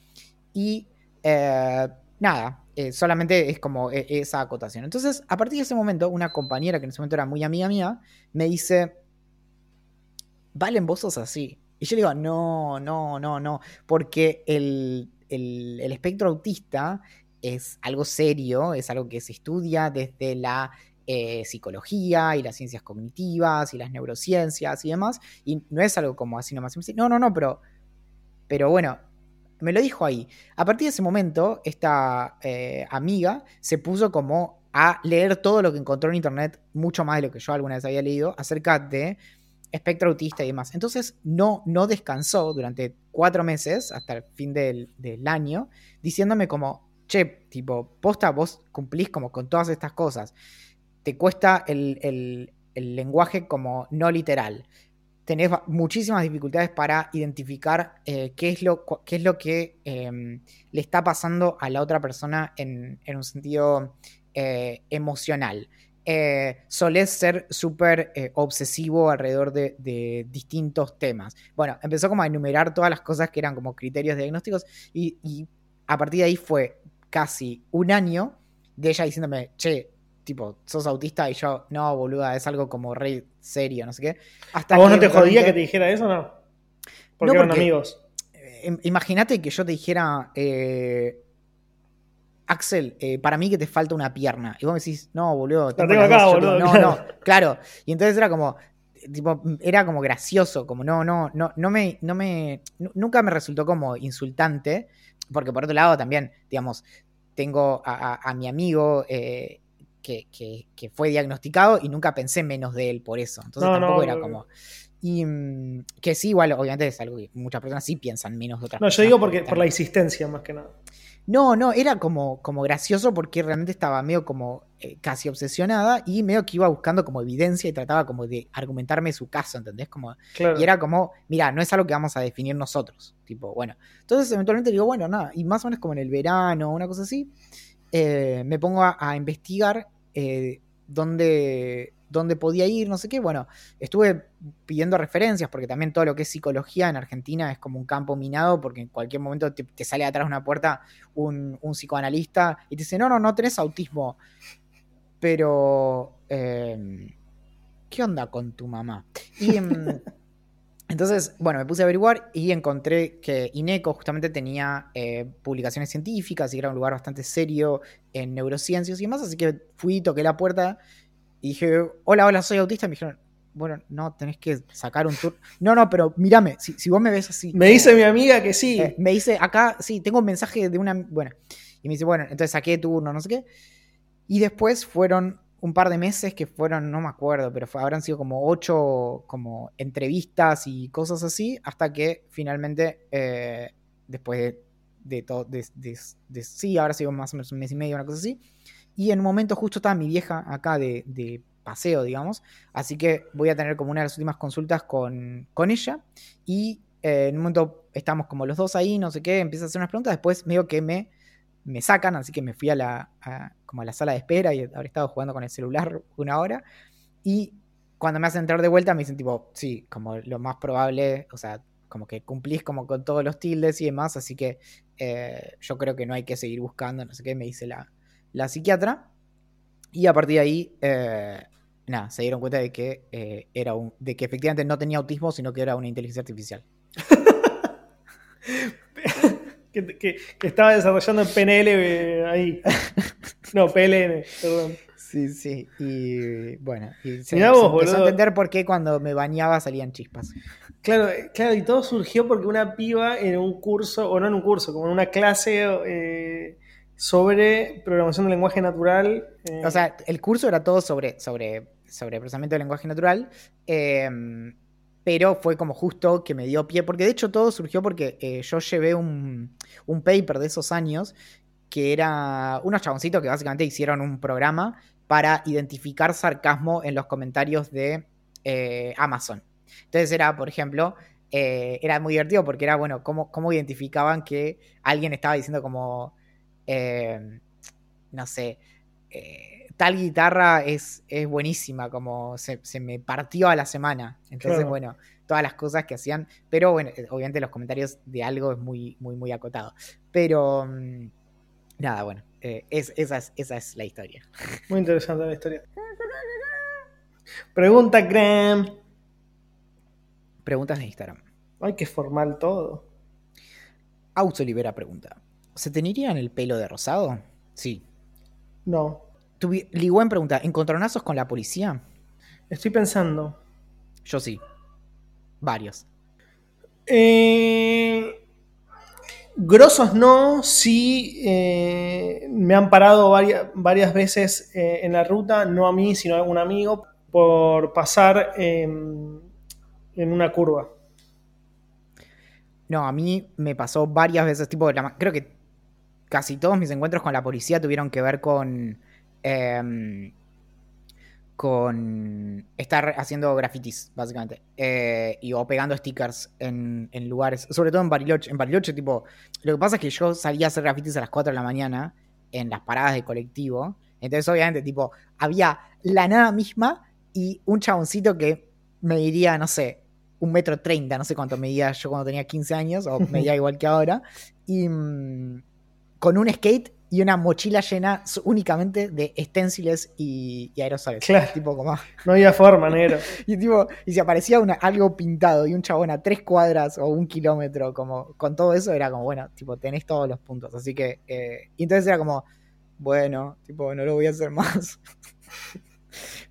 Y eh, nada, eh, solamente es como e, esa acotación. Entonces, a partir de ese momento, una compañera que en ese momento era muy amiga mía, me dice, Valen, vos sos así. Y yo le digo, no, no, no, no, porque el, el espectro autista es algo serio, es algo que se estudia desde la eh, psicología y las ciencias cognitivas y las neurociencias y demás. Y no es algo como así nomás. No, no, no, pero, pero bueno, me lo dijo ahí. A partir de ese momento, esta eh, amiga se puso como a leer todo lo que encontró en internet, mucho más de lo que yo alguna vez había leído, acerca de espectro autista y demás. Entonces no, no descansó durante cuatro meses, hasta el fin del, del año, diciéndome como, che, tipo, posta, vos cumplís como con todas estas cosas te cuesta el, lenguaje como no literal. Tenés muchísimas dificultades para identificar eh, qué, es lo, qué es lo que em, le está pasando a la otra persona en, un sentido eh, emocional. Eh, solés ser súper obsesivo alrededor de, distintos temas. Bueno, empezó como a enumerar todas las cosas que eran como criterios diagnósticos y, y a partir de ahí fue casi un año de ella diciéndome, che, tipo, sos autista y yo, no, boluda, es algo como re serio, no sé qué. Hasta ¿A vos no te jodía que te dijera eso no? Porque, no, eran amigos. Eh, imagínate que yo te dijera, eh, Axel, eh, para mí que te falta una pierna. Y vos me decís, no, boludo. Tengo acá, boludo. no, no, claro. Y entonces era como, tipo, era como gracioso, como no, no, no, no me, no me, nunca me resultó como insultante, porque por otro lado también, digamos, tengo a, mi amigo eh, que, fue diagnosticado y nunca pensé menos de él por eso. Entonces tampoco era como... Y mm, que sí, igual, obviamente es algo que muchas personas sí piensan menos de otras No, yo digo porque por la existencia más que nada. No, no, era como, como gracioso porque realmente estaba medio como eh, casi obsesionada y medio que iba buscando como evidencia y trataba como de argumentarme su caso, ¿entendés? Como, Y era como, mira, no es algo que vamos a definir nosotros. Tipo, bueno. Entonces eventualmente digo, bueno, nada, y más o menos como en el verano, una cosa así, eh, me pongo a, investigar eh, dónde dónde podía ir, no sé qué. Bueno, estuve pidiendo referencias porque también todo lo que es psicología en Argentina es como un campo minado porque en cualquier momento te, sale atrás de una puerta un, psicoanalista y te dice, no, no, no tenés autismo. Pero... Em, ¿Qué onda con tu mamá? Y... Entonces, bueno, me puse a averiguar y encontré que INECO justamente tenía eh, publicaciones científicas y era un lugar bastante serio en neurociencias y demás, así que fui, toqué la puerta y dije, hola, hola, soy autista. Y me dijeron, bueno, no, tenés que sacar un tour. No, no, pero mírame, si, si vos me ves así. Me dice mi amiga que sí. Eh, me dice, acá, sí, tengo un mensaje de una. Bueno, y me dice, bueno, entonces saqué turno, no sé qué. Y después fueron un par de meses que fueron, no me acuerdo, pero habrán sido como ocho como entrevistas y cosas así, hasta que finalmente, eh, después de, de todo, de, de, sí, ahora sido más o menos un mes y medio, una cosa así, y en un momento justo estaba mi vieja acá de, paseo, digamos. Así que voy a tener como una de las últimas consultas con, ella. Y eh, en un momento estamos como los dos ahí, no sé qué, empieza a hacer unas preguntas. Después medio que me, me sacan, así que me fui a la, como a la sala de espera y habré estado jugando con el celular una hora. Y cuando me hacen entrar de vuelta me dicen tipo, sí, como lo más probable, o sea, como que cumplís como con todos los tildes y demás, así que eh, yo creo que no hay que seguir buscando, no sé qué, me dice la, la psiquiatra. Y a partir de ahí, eh, nada, se dieron cuenta de que, eh, era un, de que efectivamente no tenía autismo, sino que era una inteligencia artificial. que, estaba desarrollando en PNL eh, ahí. No, PLN, perdón. Sí, sí. Y bueno, y se, empezó a entender por qué cuando me bañaba salían chispas. Claro, claro, y todo surgió porque una piba en un curso, o no en un curso, como en una clase sobre programación de lenguaje natural. Eh, o sea, el curso era todo sobre, sobre, sobre procesamiento de lenguaje natural, pero fue como justo que me dio pie, porque de hecho todo surgió porque eh, yo llevé un, un, paper de esos años que era unos chaboncitos que básicamente hicieron un programa para identificar sarcasmo en los comentarios de eh, Amazon. Entonces era, por ejemplo, era muy divertido porque era, bueno, cómo, cómo identificaban que alguien estaba diciendo como no sé, eh, tal guitarra es, es buenísima, como se, me partió a la semana. Entonces, bueno, todas las cosas que hacían, pero bueno, eh, obviamente los comentarios de algo es muy, muy, muy acotado. Pero, mm, nada, bueno, eh, es, esa, es, esa es la historia. Muy interesante la historia. Pregunta Graham. Preguntas de Instagram. Hay que formar todo. Auto Libera pregunta. ¿Se teñirían el pelo de rosado? Sí. No. Ligüen pregunta, ¿encontronazos con la policía? Estoy pensando. Yo sí. Varios. Eh, grosos no, sí eh, me han parado varias, varias veces eh, en la ruta, no a mí, sino a algún amigo, por pasar en una curva. No, a mí me pasó varias veces, tipo, creo que casi todos mis encuentros con la policía tuvieron que ver con. Em, con estar haciendo grafitis, básicamente. Eh, y, o pegando stickers en, lugares. Sobre todo en Bariloche. En Bariloche, tipo. Lo que pasa es que yo salía a hacer grafitis a las 4 de la mañana. En las paradas de colectivo. Entonces, obviamente, tipo. Había la nada misma. Y un chaboncito que me diría, no sé, un metro treinta, no sé cuánto medía yo cuando tenía 15 años, o medía igual que ahora, y, mm, con un skate y una mochila llena únicamente de esténciles y, aerosoles. Claro. Tipo como... No había forma, negro. y tipo, y si aparecía algo pintado y un chabón a tres cuadras o un kilómetro, como con todo eso, era como, bueno, tipo, tenés todos los puntos. Así que, eh, y entonces era como, bueno, tipo, no lo voy a hacer más.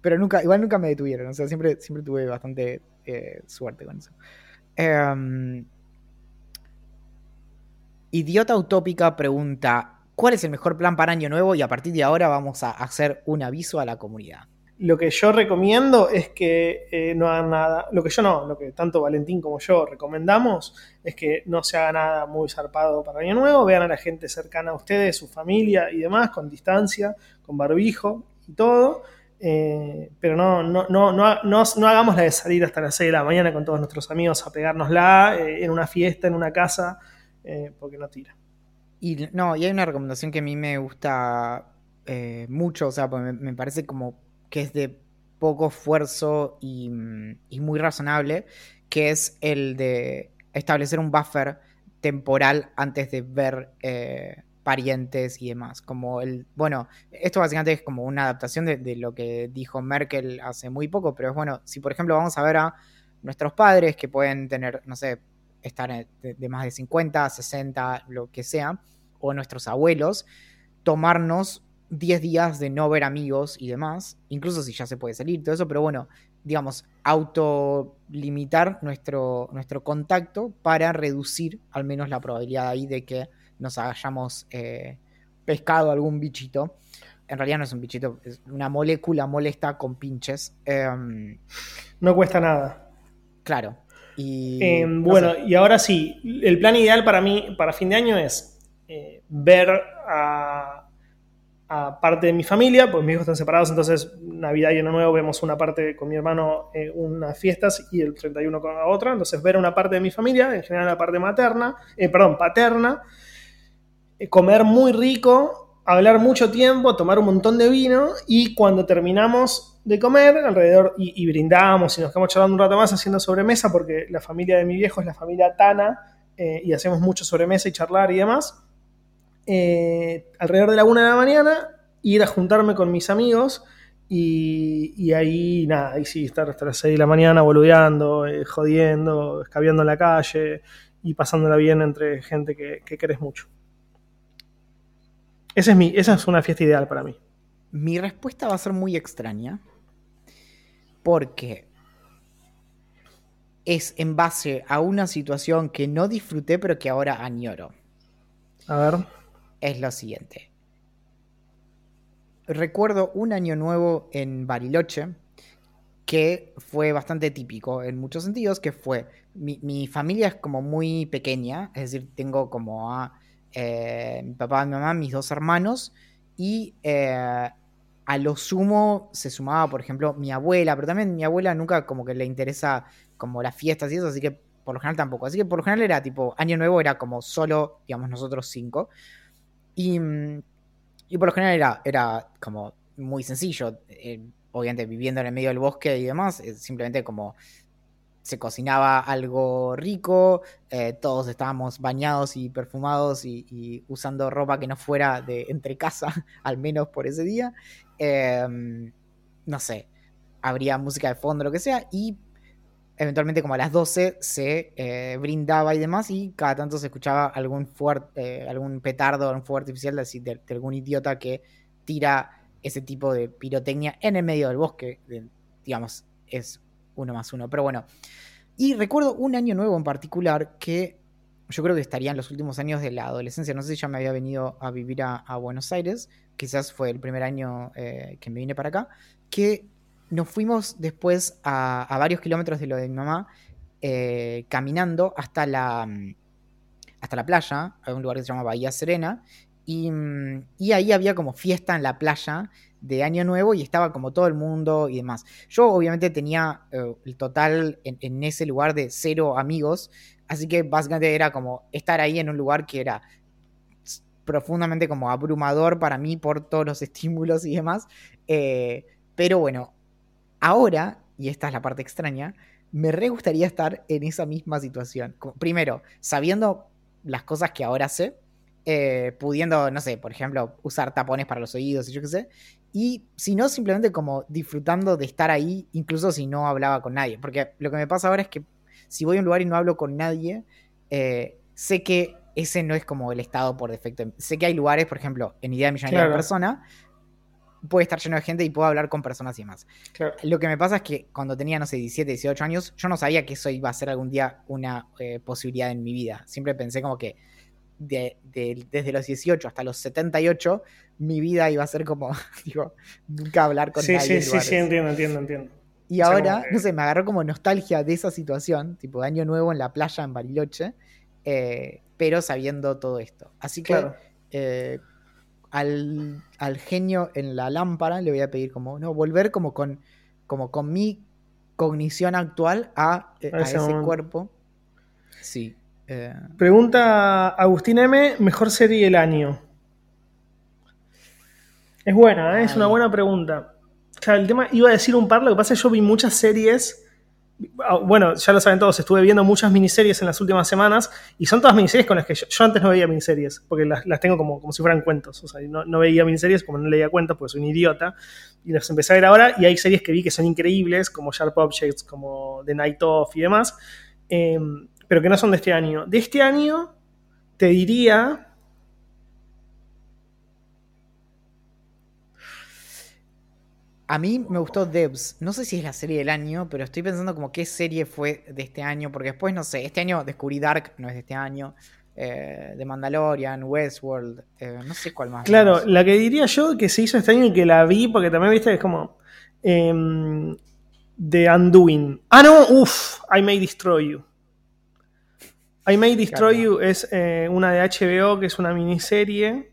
Pero nunca, igual nunca me detuvieron, o sea, siempre, siempre tuve bastante eh, suerte con eso. Em, Idiota Utópica pregunta, ¿cuál es el mejor plan para Año Nuevo? Y a partir de ahora vamos a hacer un aviso a la comunidad. Lo que yo recomiendo es que eh, no hagan nada, lo que yo no, lo que tanto Valentín como yo recomendamos es que no se haga nada muy zarpado para Año Nuevo, vean a la gente cercana a ustedes, su familia y demás, con distancia, con barbijo y todo eh, pero no, no, no, no, no, hagamos la de salir hasta las 6 de la mañana con todos nuestros amigos a pegárnosla eh, en una fiesta, en una casa, eh, porque no tira. Y no, y hay una recomendación que a mí me gusta mucho, o sea, me, parece como que es de poco esfuerzo y, y, muy razonable, que es el de establecer un buffer temporal antes de ver parientes y demás. Como el, bueno, esto básicamente es como una adaptación de, lo que dijo Merkel hace muy poco, pero es bueno, si por ejemplo vamos a ver a nuestros padres que pueden tener, no sé, estar de, más de 50, 60, lo que sea, o nuestros abuelos, tomarnos 10 días de no ver amigos y demás, incluso si ya se puede salir, todo eso, pero bueno, digamos, autolimitar nuestro, nuestro contacto para reducir al menos la probabilidad ahí de que nos hayamos eh, pescado algún bichito. En realidad no es un bichito, es una molécula molesta con pinches. Em, no cuesta nada. Claro. Y, em, bueno, y ahora sí, el plan ideal para mí, para fin de año, es eh, ver a, parte de mi familia, pues mis hijos están separados, entonces Navidad y Año Nuevo vemos una parte con mi hermano eh, unas fiestas y el 31 con la otra, entonces ver una parte de mi familia, en general la parte materna, perdón, paterna, eh, comer muy rico, hablar mucho tiempo, tomar un montón de vino y cuando terminamos de comer, alrededor y, brindamos y nos quedamos charlando un rato más haciendo sobremesa porque la familia de mi viejo es la familia Tana eh, y hacemos mucho sobremesa y charlar y demás. Eh, alrededor de la una de la mañana, ir a juntarme con mis amigos y, ahí nada, ahí sí, estar hasta las 6 de la mañana boludeando, jodiendo, escabeando en la calle y pasándola bien entre gente que, que querés mucho. Esa es, mi, esa es una fiesta ideal para mí. Mi respuesta va a ser muy extraña. Porque es en base a una situación que no disfruté, pero que ahora añoro. A ver. Es lo siguiente. Recuerdo un año nuevo en Bariloche que fue bastante típico en muchos sentidos, que fue, mi, mi familia es como muy pequeña, es decir, tengo como a eh, mi papá, mi mamá, mis dos hermanos y eh, a lo sumo se sumaba, por ejemplo, mi abuela, pero también mi abuela nunca como que le interesa como las fiestas y eso, así que por lo general tampoco. Así que por lo general era tipo, año nuevo era como solo, digamos, nosotros cinco. Y, y por lo general era, era como muy sencillo. Eh, obviamente viviendo en el medio del bosque y demás, simplemente como se cocinaba algo rico, eh, todos estábamos bañados y perfumados y, usando ropa que no fuera de entre casa, al menos por ese día. Em, no sé, habría música de fondo, lo que sea, y eventualmente como a las 12 se eh, brindaba y demás, y cada tanto se escuchaba algún, eh, algún petardo, algún fuego artificial de, de, algún idiota que tira ese tipo de pirotecnia en el medio del bosque, digamos, es uno más uno. Pero bueno. Y recuerdo un año nuevo en particular que yo creo que estaría en los últimos años de la adolescencia. No sé si ya me había venido a vivir a, Buenos Aires. Quizás fue el primer año eh, que me vine para acá. Que nos fuimos después a, varios kilómetros de lo de mi mamá. Eh, caminando hasta la, hasta la playa, a un lugar que se llama Bahía Serena, y, y, ahí había como fiesta en la playa de Año Nuevo y estaba como todo el mundo y demás. Yo obviamente tenía eh, el total en, ese lugar de cero amigos, así que básicamente era como estar ahí en un lugar que era profundamente como abrumador para mí por todos los estímulos y demás. Eh, pero bueno, ahora, y esta es la parte extraña, me re gustaría estar en esa misma situación. primero, sabiendo las cosas que ahora sé, eh, pudiendo, no sé, por ejemplo, usar tapones para los oídos y yo qué sé. Y si no, simplemente como disfrutando de estar ahí, incluso si no hablaba con nadie. Porque lo que me pasa ahora es que si voy a un lugar y no hablo con nadie, eh, sé que ese no es como el estado por defecto. Sé que hay lugares, por ejemplo, en Idea de Millonaria de Persona, puede estar lleno de gente y puedo hablar con personas y más. Lo que me pasa es que cuando tenía, no sé, 17, 18 años, yo no sabía que eso iba a ser algún día una eh, posibilidad en mi vida. Siempre pensé como que desde los 18 hasta los 78, mi vida iba a ser como, digo, nunca hablar con nadie. Sí, sí, sí, entiendo, entiendo, entiendo. Y ahora, no sé, me agarró como nostalgia de esa situación, tipo de año nuevo en la playa en Bariloche, eh, pero sabiendo todo esto. Así que eh, al, genio en la lámpara le voy a pedir como, no, volver como con, como con mi cognición actual a, eh, ese, cuerpo. Sí. Pregunta Agustín M, mejor serie del año. Es buena, es una buena pregunta el tema, iba a decir un par, lo que pasa es que yo vi muchas series. Ah, bueno, ya lo saben todos, estuve viendo muchas miniseries en las últimas semanas y son todas miniseries con las que yo, antes no veía miniseries, porque las, tengo como, como si fueran cuentos. O sea, no, veía miniseries como no leía cuentos porque soy un idiota. Y las empecé a ver ahora y hay series que vi que son increíbles, como Sharp Objects, como The Night Of y demás, em, pero que no son de este año. De este año, te diría A mí me gustó Devs. No sé si es la serie del año, pero estoy pensando como qué serie fue de este año, porque después, no sé, este año descubrí Dark, no es de este año. Eh, de Mandalorian, Westworld, eh, no sé cuál más. Claro, la que diría yo que se hizo este año y que la vi, porque también viste, es como. Eh, The Undoing. Ah, no, uff, I May Destroy You. I May Destroy You es eh, una de HBO, que es una miniserie.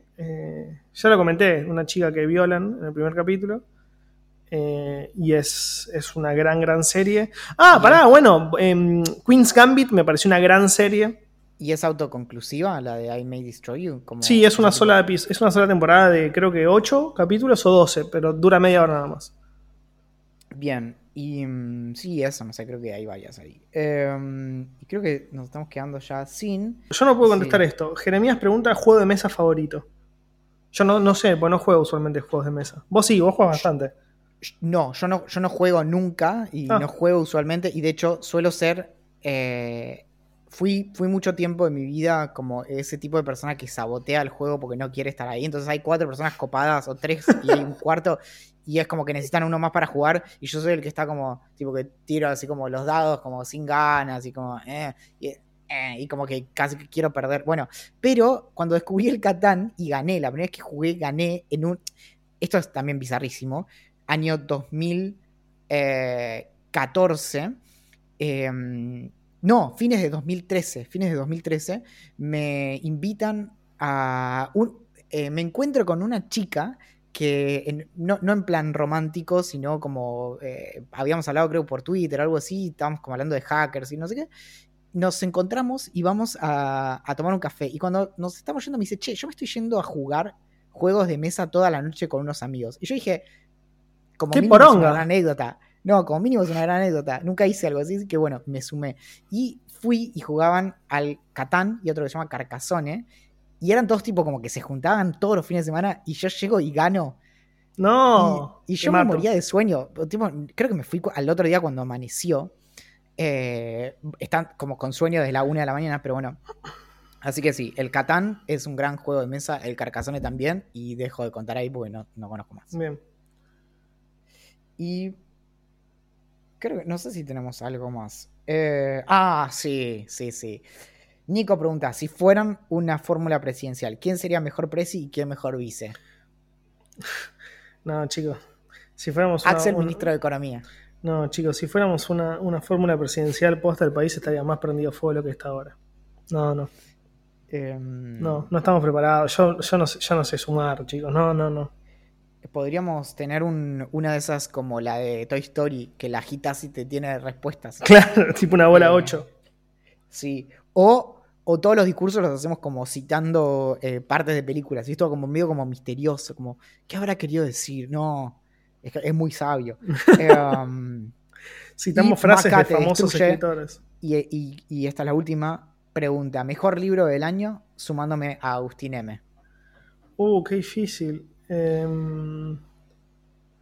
ya lo comenté, una chica que violan en el primer capítulo. Eh, y es, una gran, gran serie. Ah, pará, bueno, em, Queen's Gambit me pareció una gran serie. ¿Y es autoconclusiva la de I May Destroy You? sí, es una, sola, es una sola temporada de creo que 8 capítulos o 12, pero dura media hora nada más. Bien, y mm, sí, eso, no sé, creo que hay varias ahí. Em, y creo que nos estamos quedando ya sin... Yo no puedo contestar esto. Jeremías pregunta juego de mesa favorito. Yo no, no sé, pues no juego usualmente juegos de mesa. Vos sí, vos juegas bastante. No, yo no, yo no juego nunca y ah. no juego usualmente. Y de hecho, suelo ser. Eh, fui, fui mucho tiempo en mi vida como ese tipo de persona que sabotea el juego porque no quiere estar ahí. Entonces hay cuatro personas copadas o tres y hay un cuarto. Y es como que necesitan uno más para jugar. Y yo soy el que está como, tipo que tiro así como los dados, como sin ganas y como. Eh, eh, y, como que casi quiero perder. Bueno, pero cuando descubrí el Catán y gané, la primera vez que jugué, gané en un. Esto es también bizarrísimo año 2014, eh, em, no, fines de 2013, fines de 2013, me invitan a un, eh, me encuentro con una chica que no, en plan romántico, sino como eh, habíamos hablado creo por Twitter, algo así, estábamos como hablando de hackers y no sé qué, nos encontramos y vamos a, a, tomar un café. Y cuando nos estamos yendo me dice, che, yo me estoy yendo a jugar juegos de mesa toda la noche con unos amigos. Y yo dije, como mínimo es una gran anécdota. No, como mínimo es una gran anécdota. Nunca hice algo así, que bueno, me sumé. Y fui y jugaban al Catán y otro que se llama Carcassonne. Y eran todos tipo como que se juntaban todos los fines de semana y yo llego y gano. No. Y, yo me moría de sueño. creo que me fui al otro día cuando amaneció. Eh, están como con sueño desde la una de la mañana, pero bueno. Así que sí, el Catán es un gran juego de mesa, el Carcassonne también, y dejo de contar ahí porque no, no conozco más. Bien. Y creo que no sé si tenemos algo más. Eh, ah, sí, sí, sí. Nico pregunta, si fueran una fórmula presidencial, ¿quién sería mejor presi y quién mejor vice? No, chicos. Si fuéramos Axel, ministro de Economía. No, chicos, si fuéramos una, fórmula presidencial posta, el país estaría más prendido fuego de lo que está ahora. No, no. Em, no, no estamos preparados. Yo, yo, no, yo no sé sumar, chicos. No, no, no podríamos tener una de esas como la de Toy Story, que la agitas y te tiene respuestas. Claro, tipo una bola 8. Eh, sí. O, o, todos los discursos los hacemos como citando eh, partes de películas. Y esto como medio como misterioso, como, ¿qué habrá querido decir? No, es, muy sabio. Eh, um, Citamos frases de famosos escritores. Y, y, esta es la última pregunta. ¿Mejor libro del año? sumándome a Agustín M. Uh, qué difícil. Em,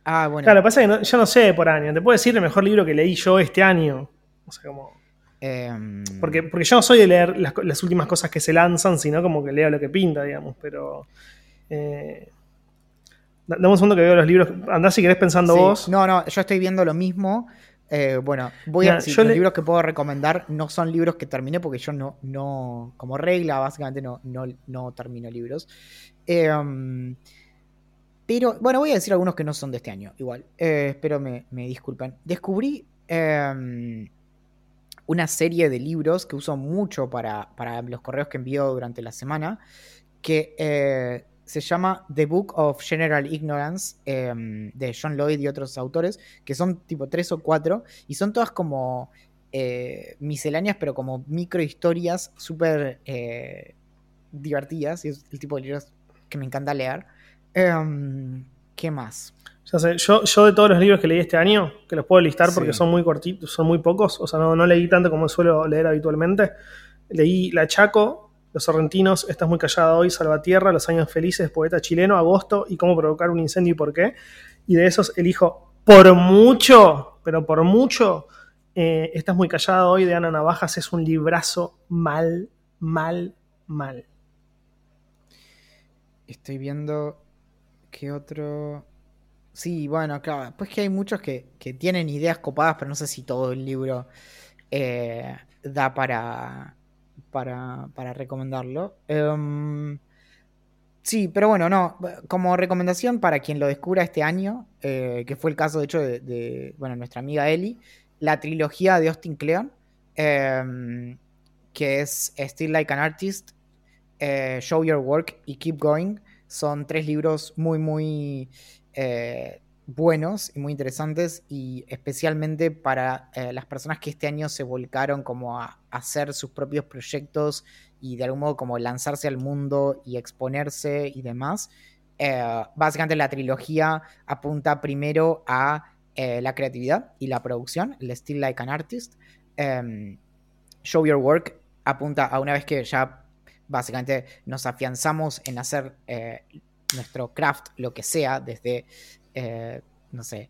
ah, bueno. Claro, lo que pasa es que yo no sé por año. Te puedo decir el mejor libro que leí yo este año. O sea, como. Em, porque, porque yo no soy de leer las, últimas cosas que se lanzan, sino como que leo lo que pinta, digamos. Pero. Eh, dame un segundo que veo los libros. Andá si querés pensando vos. No, no, yo estoy viendo lo mismo. Eh, bueno, voy a decir, los libros que puedo recomendar no son libros que terminé porque yo no, no como regla, básicamente no, no, no termino libros. Em, pero, bueno, voy a decir algunos que no son de este año, igual. Eh, espero me, disculpen. Descubrí em, una serie de libros que uso mucho para, para, los correos que envío durante la semana, que eh, se llama The Book of General Ignorance em, de John Lloyd y otros autores, que son tipo tres o cuatro, y son todas como eh, misceláneas, pero como micro historias súper divertidas, y es el tipo de libros que me encanta leer. Em, ¿Qué más? Ya sé, yo, yo de todos los libros que leí este año, que los puedo listar porque son muy cortitos, son muy pocos, o sea, no, no leí tanto como suelo leer habitualmente. Leí La Chaco, los Sorrentinos, Estás muy callada hoy, Salvatierra, Los años felices, Poeta chileno, Agosto y Cómo provocar un incendio y por qué. Y de esos elijo por mucho, pero por mucho, eh, Estás muy callada hoy de Ana Navajas es un librazo mal, mal, mal. Estoy viendo qué otro... Sí, bueno, claro. Pues que hay muchos que, tienen ideas copadas, pero no sé si todo el libro eh, da para, para, recomendarlo. Em, sí, pero bueno, no. Como recomendación para quien lo descubra este año, eh, que fue el caso de hecho de, bueno, nuestra amiga Ellie, la trilogía de Austin Kleon, em, que es Still Like an Artist, eh, Show Your Work y Keep Going. Son tres libros muy, muy eh, buenos y muy interesantes y especialmente para eh, las personas que este año se volcaron como a, hacer sus propios proyectos y de algún modo como lanzarse al mundo y exponerse y demás. Eh, básicamente la trilogía apunta primero a la creatividad y la producción, el Still Like an Artist. Em, Show Your Work apunta a una vez que ya básicamente nos afianzamos en hacer nuestro craft, lo que sea, desde eh, no sé,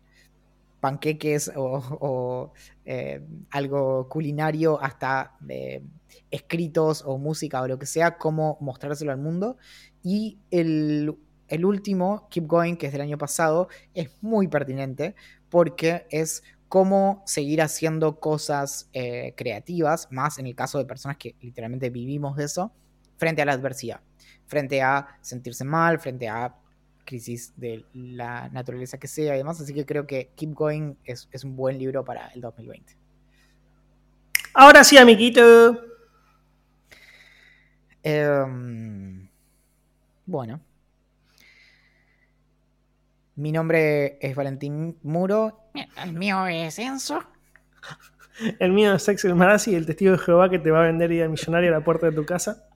panqueques o, eh, algo culinario hasta eh, escritos o música o lo que sea, cómo mostrárselo al mundo. Y el, el, último, Keep Going, que es del año pasado, es muy pertinente porque es cómo seguir haciendo cosas creativas, más en el caso de personas que literalmente vivimos de eso, frente a la adversidad, frente a sentirse mal, frente a crisis de la naturaleza que sea y demás. Así que creo que Keep Going es, un buen libro para el 2020. Ahora sí, amiguito. Em, bueno. Mi nombre es Valentín Muro. El mío es Enzo. El mío es Axel Marazzi, el testigo de Jehová que te va a vender idea millonaria a la puerta de tu casa.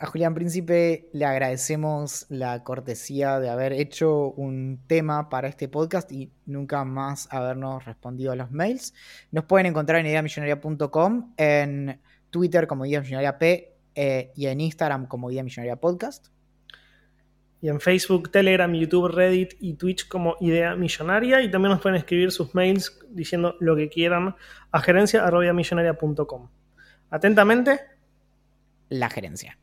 A Julián Príncipe le agradecemos la cortesía de haber hecho un tema para este podcast y nunca más habernos respondido a los mails. Nos pueden encontrar en ideamillonaria.com, en Twitter como Idea Millonaria P eh, y en Instagram como Idea Millonaria Podcast. Y en Facebook, Telegram, YouTube, Reddit y Twitch como Idea Millonaria. Y también nos pueden escribir sus mails diciendo lo que quieran a gerencia.millonaria.com. Atentamente. La gerencia.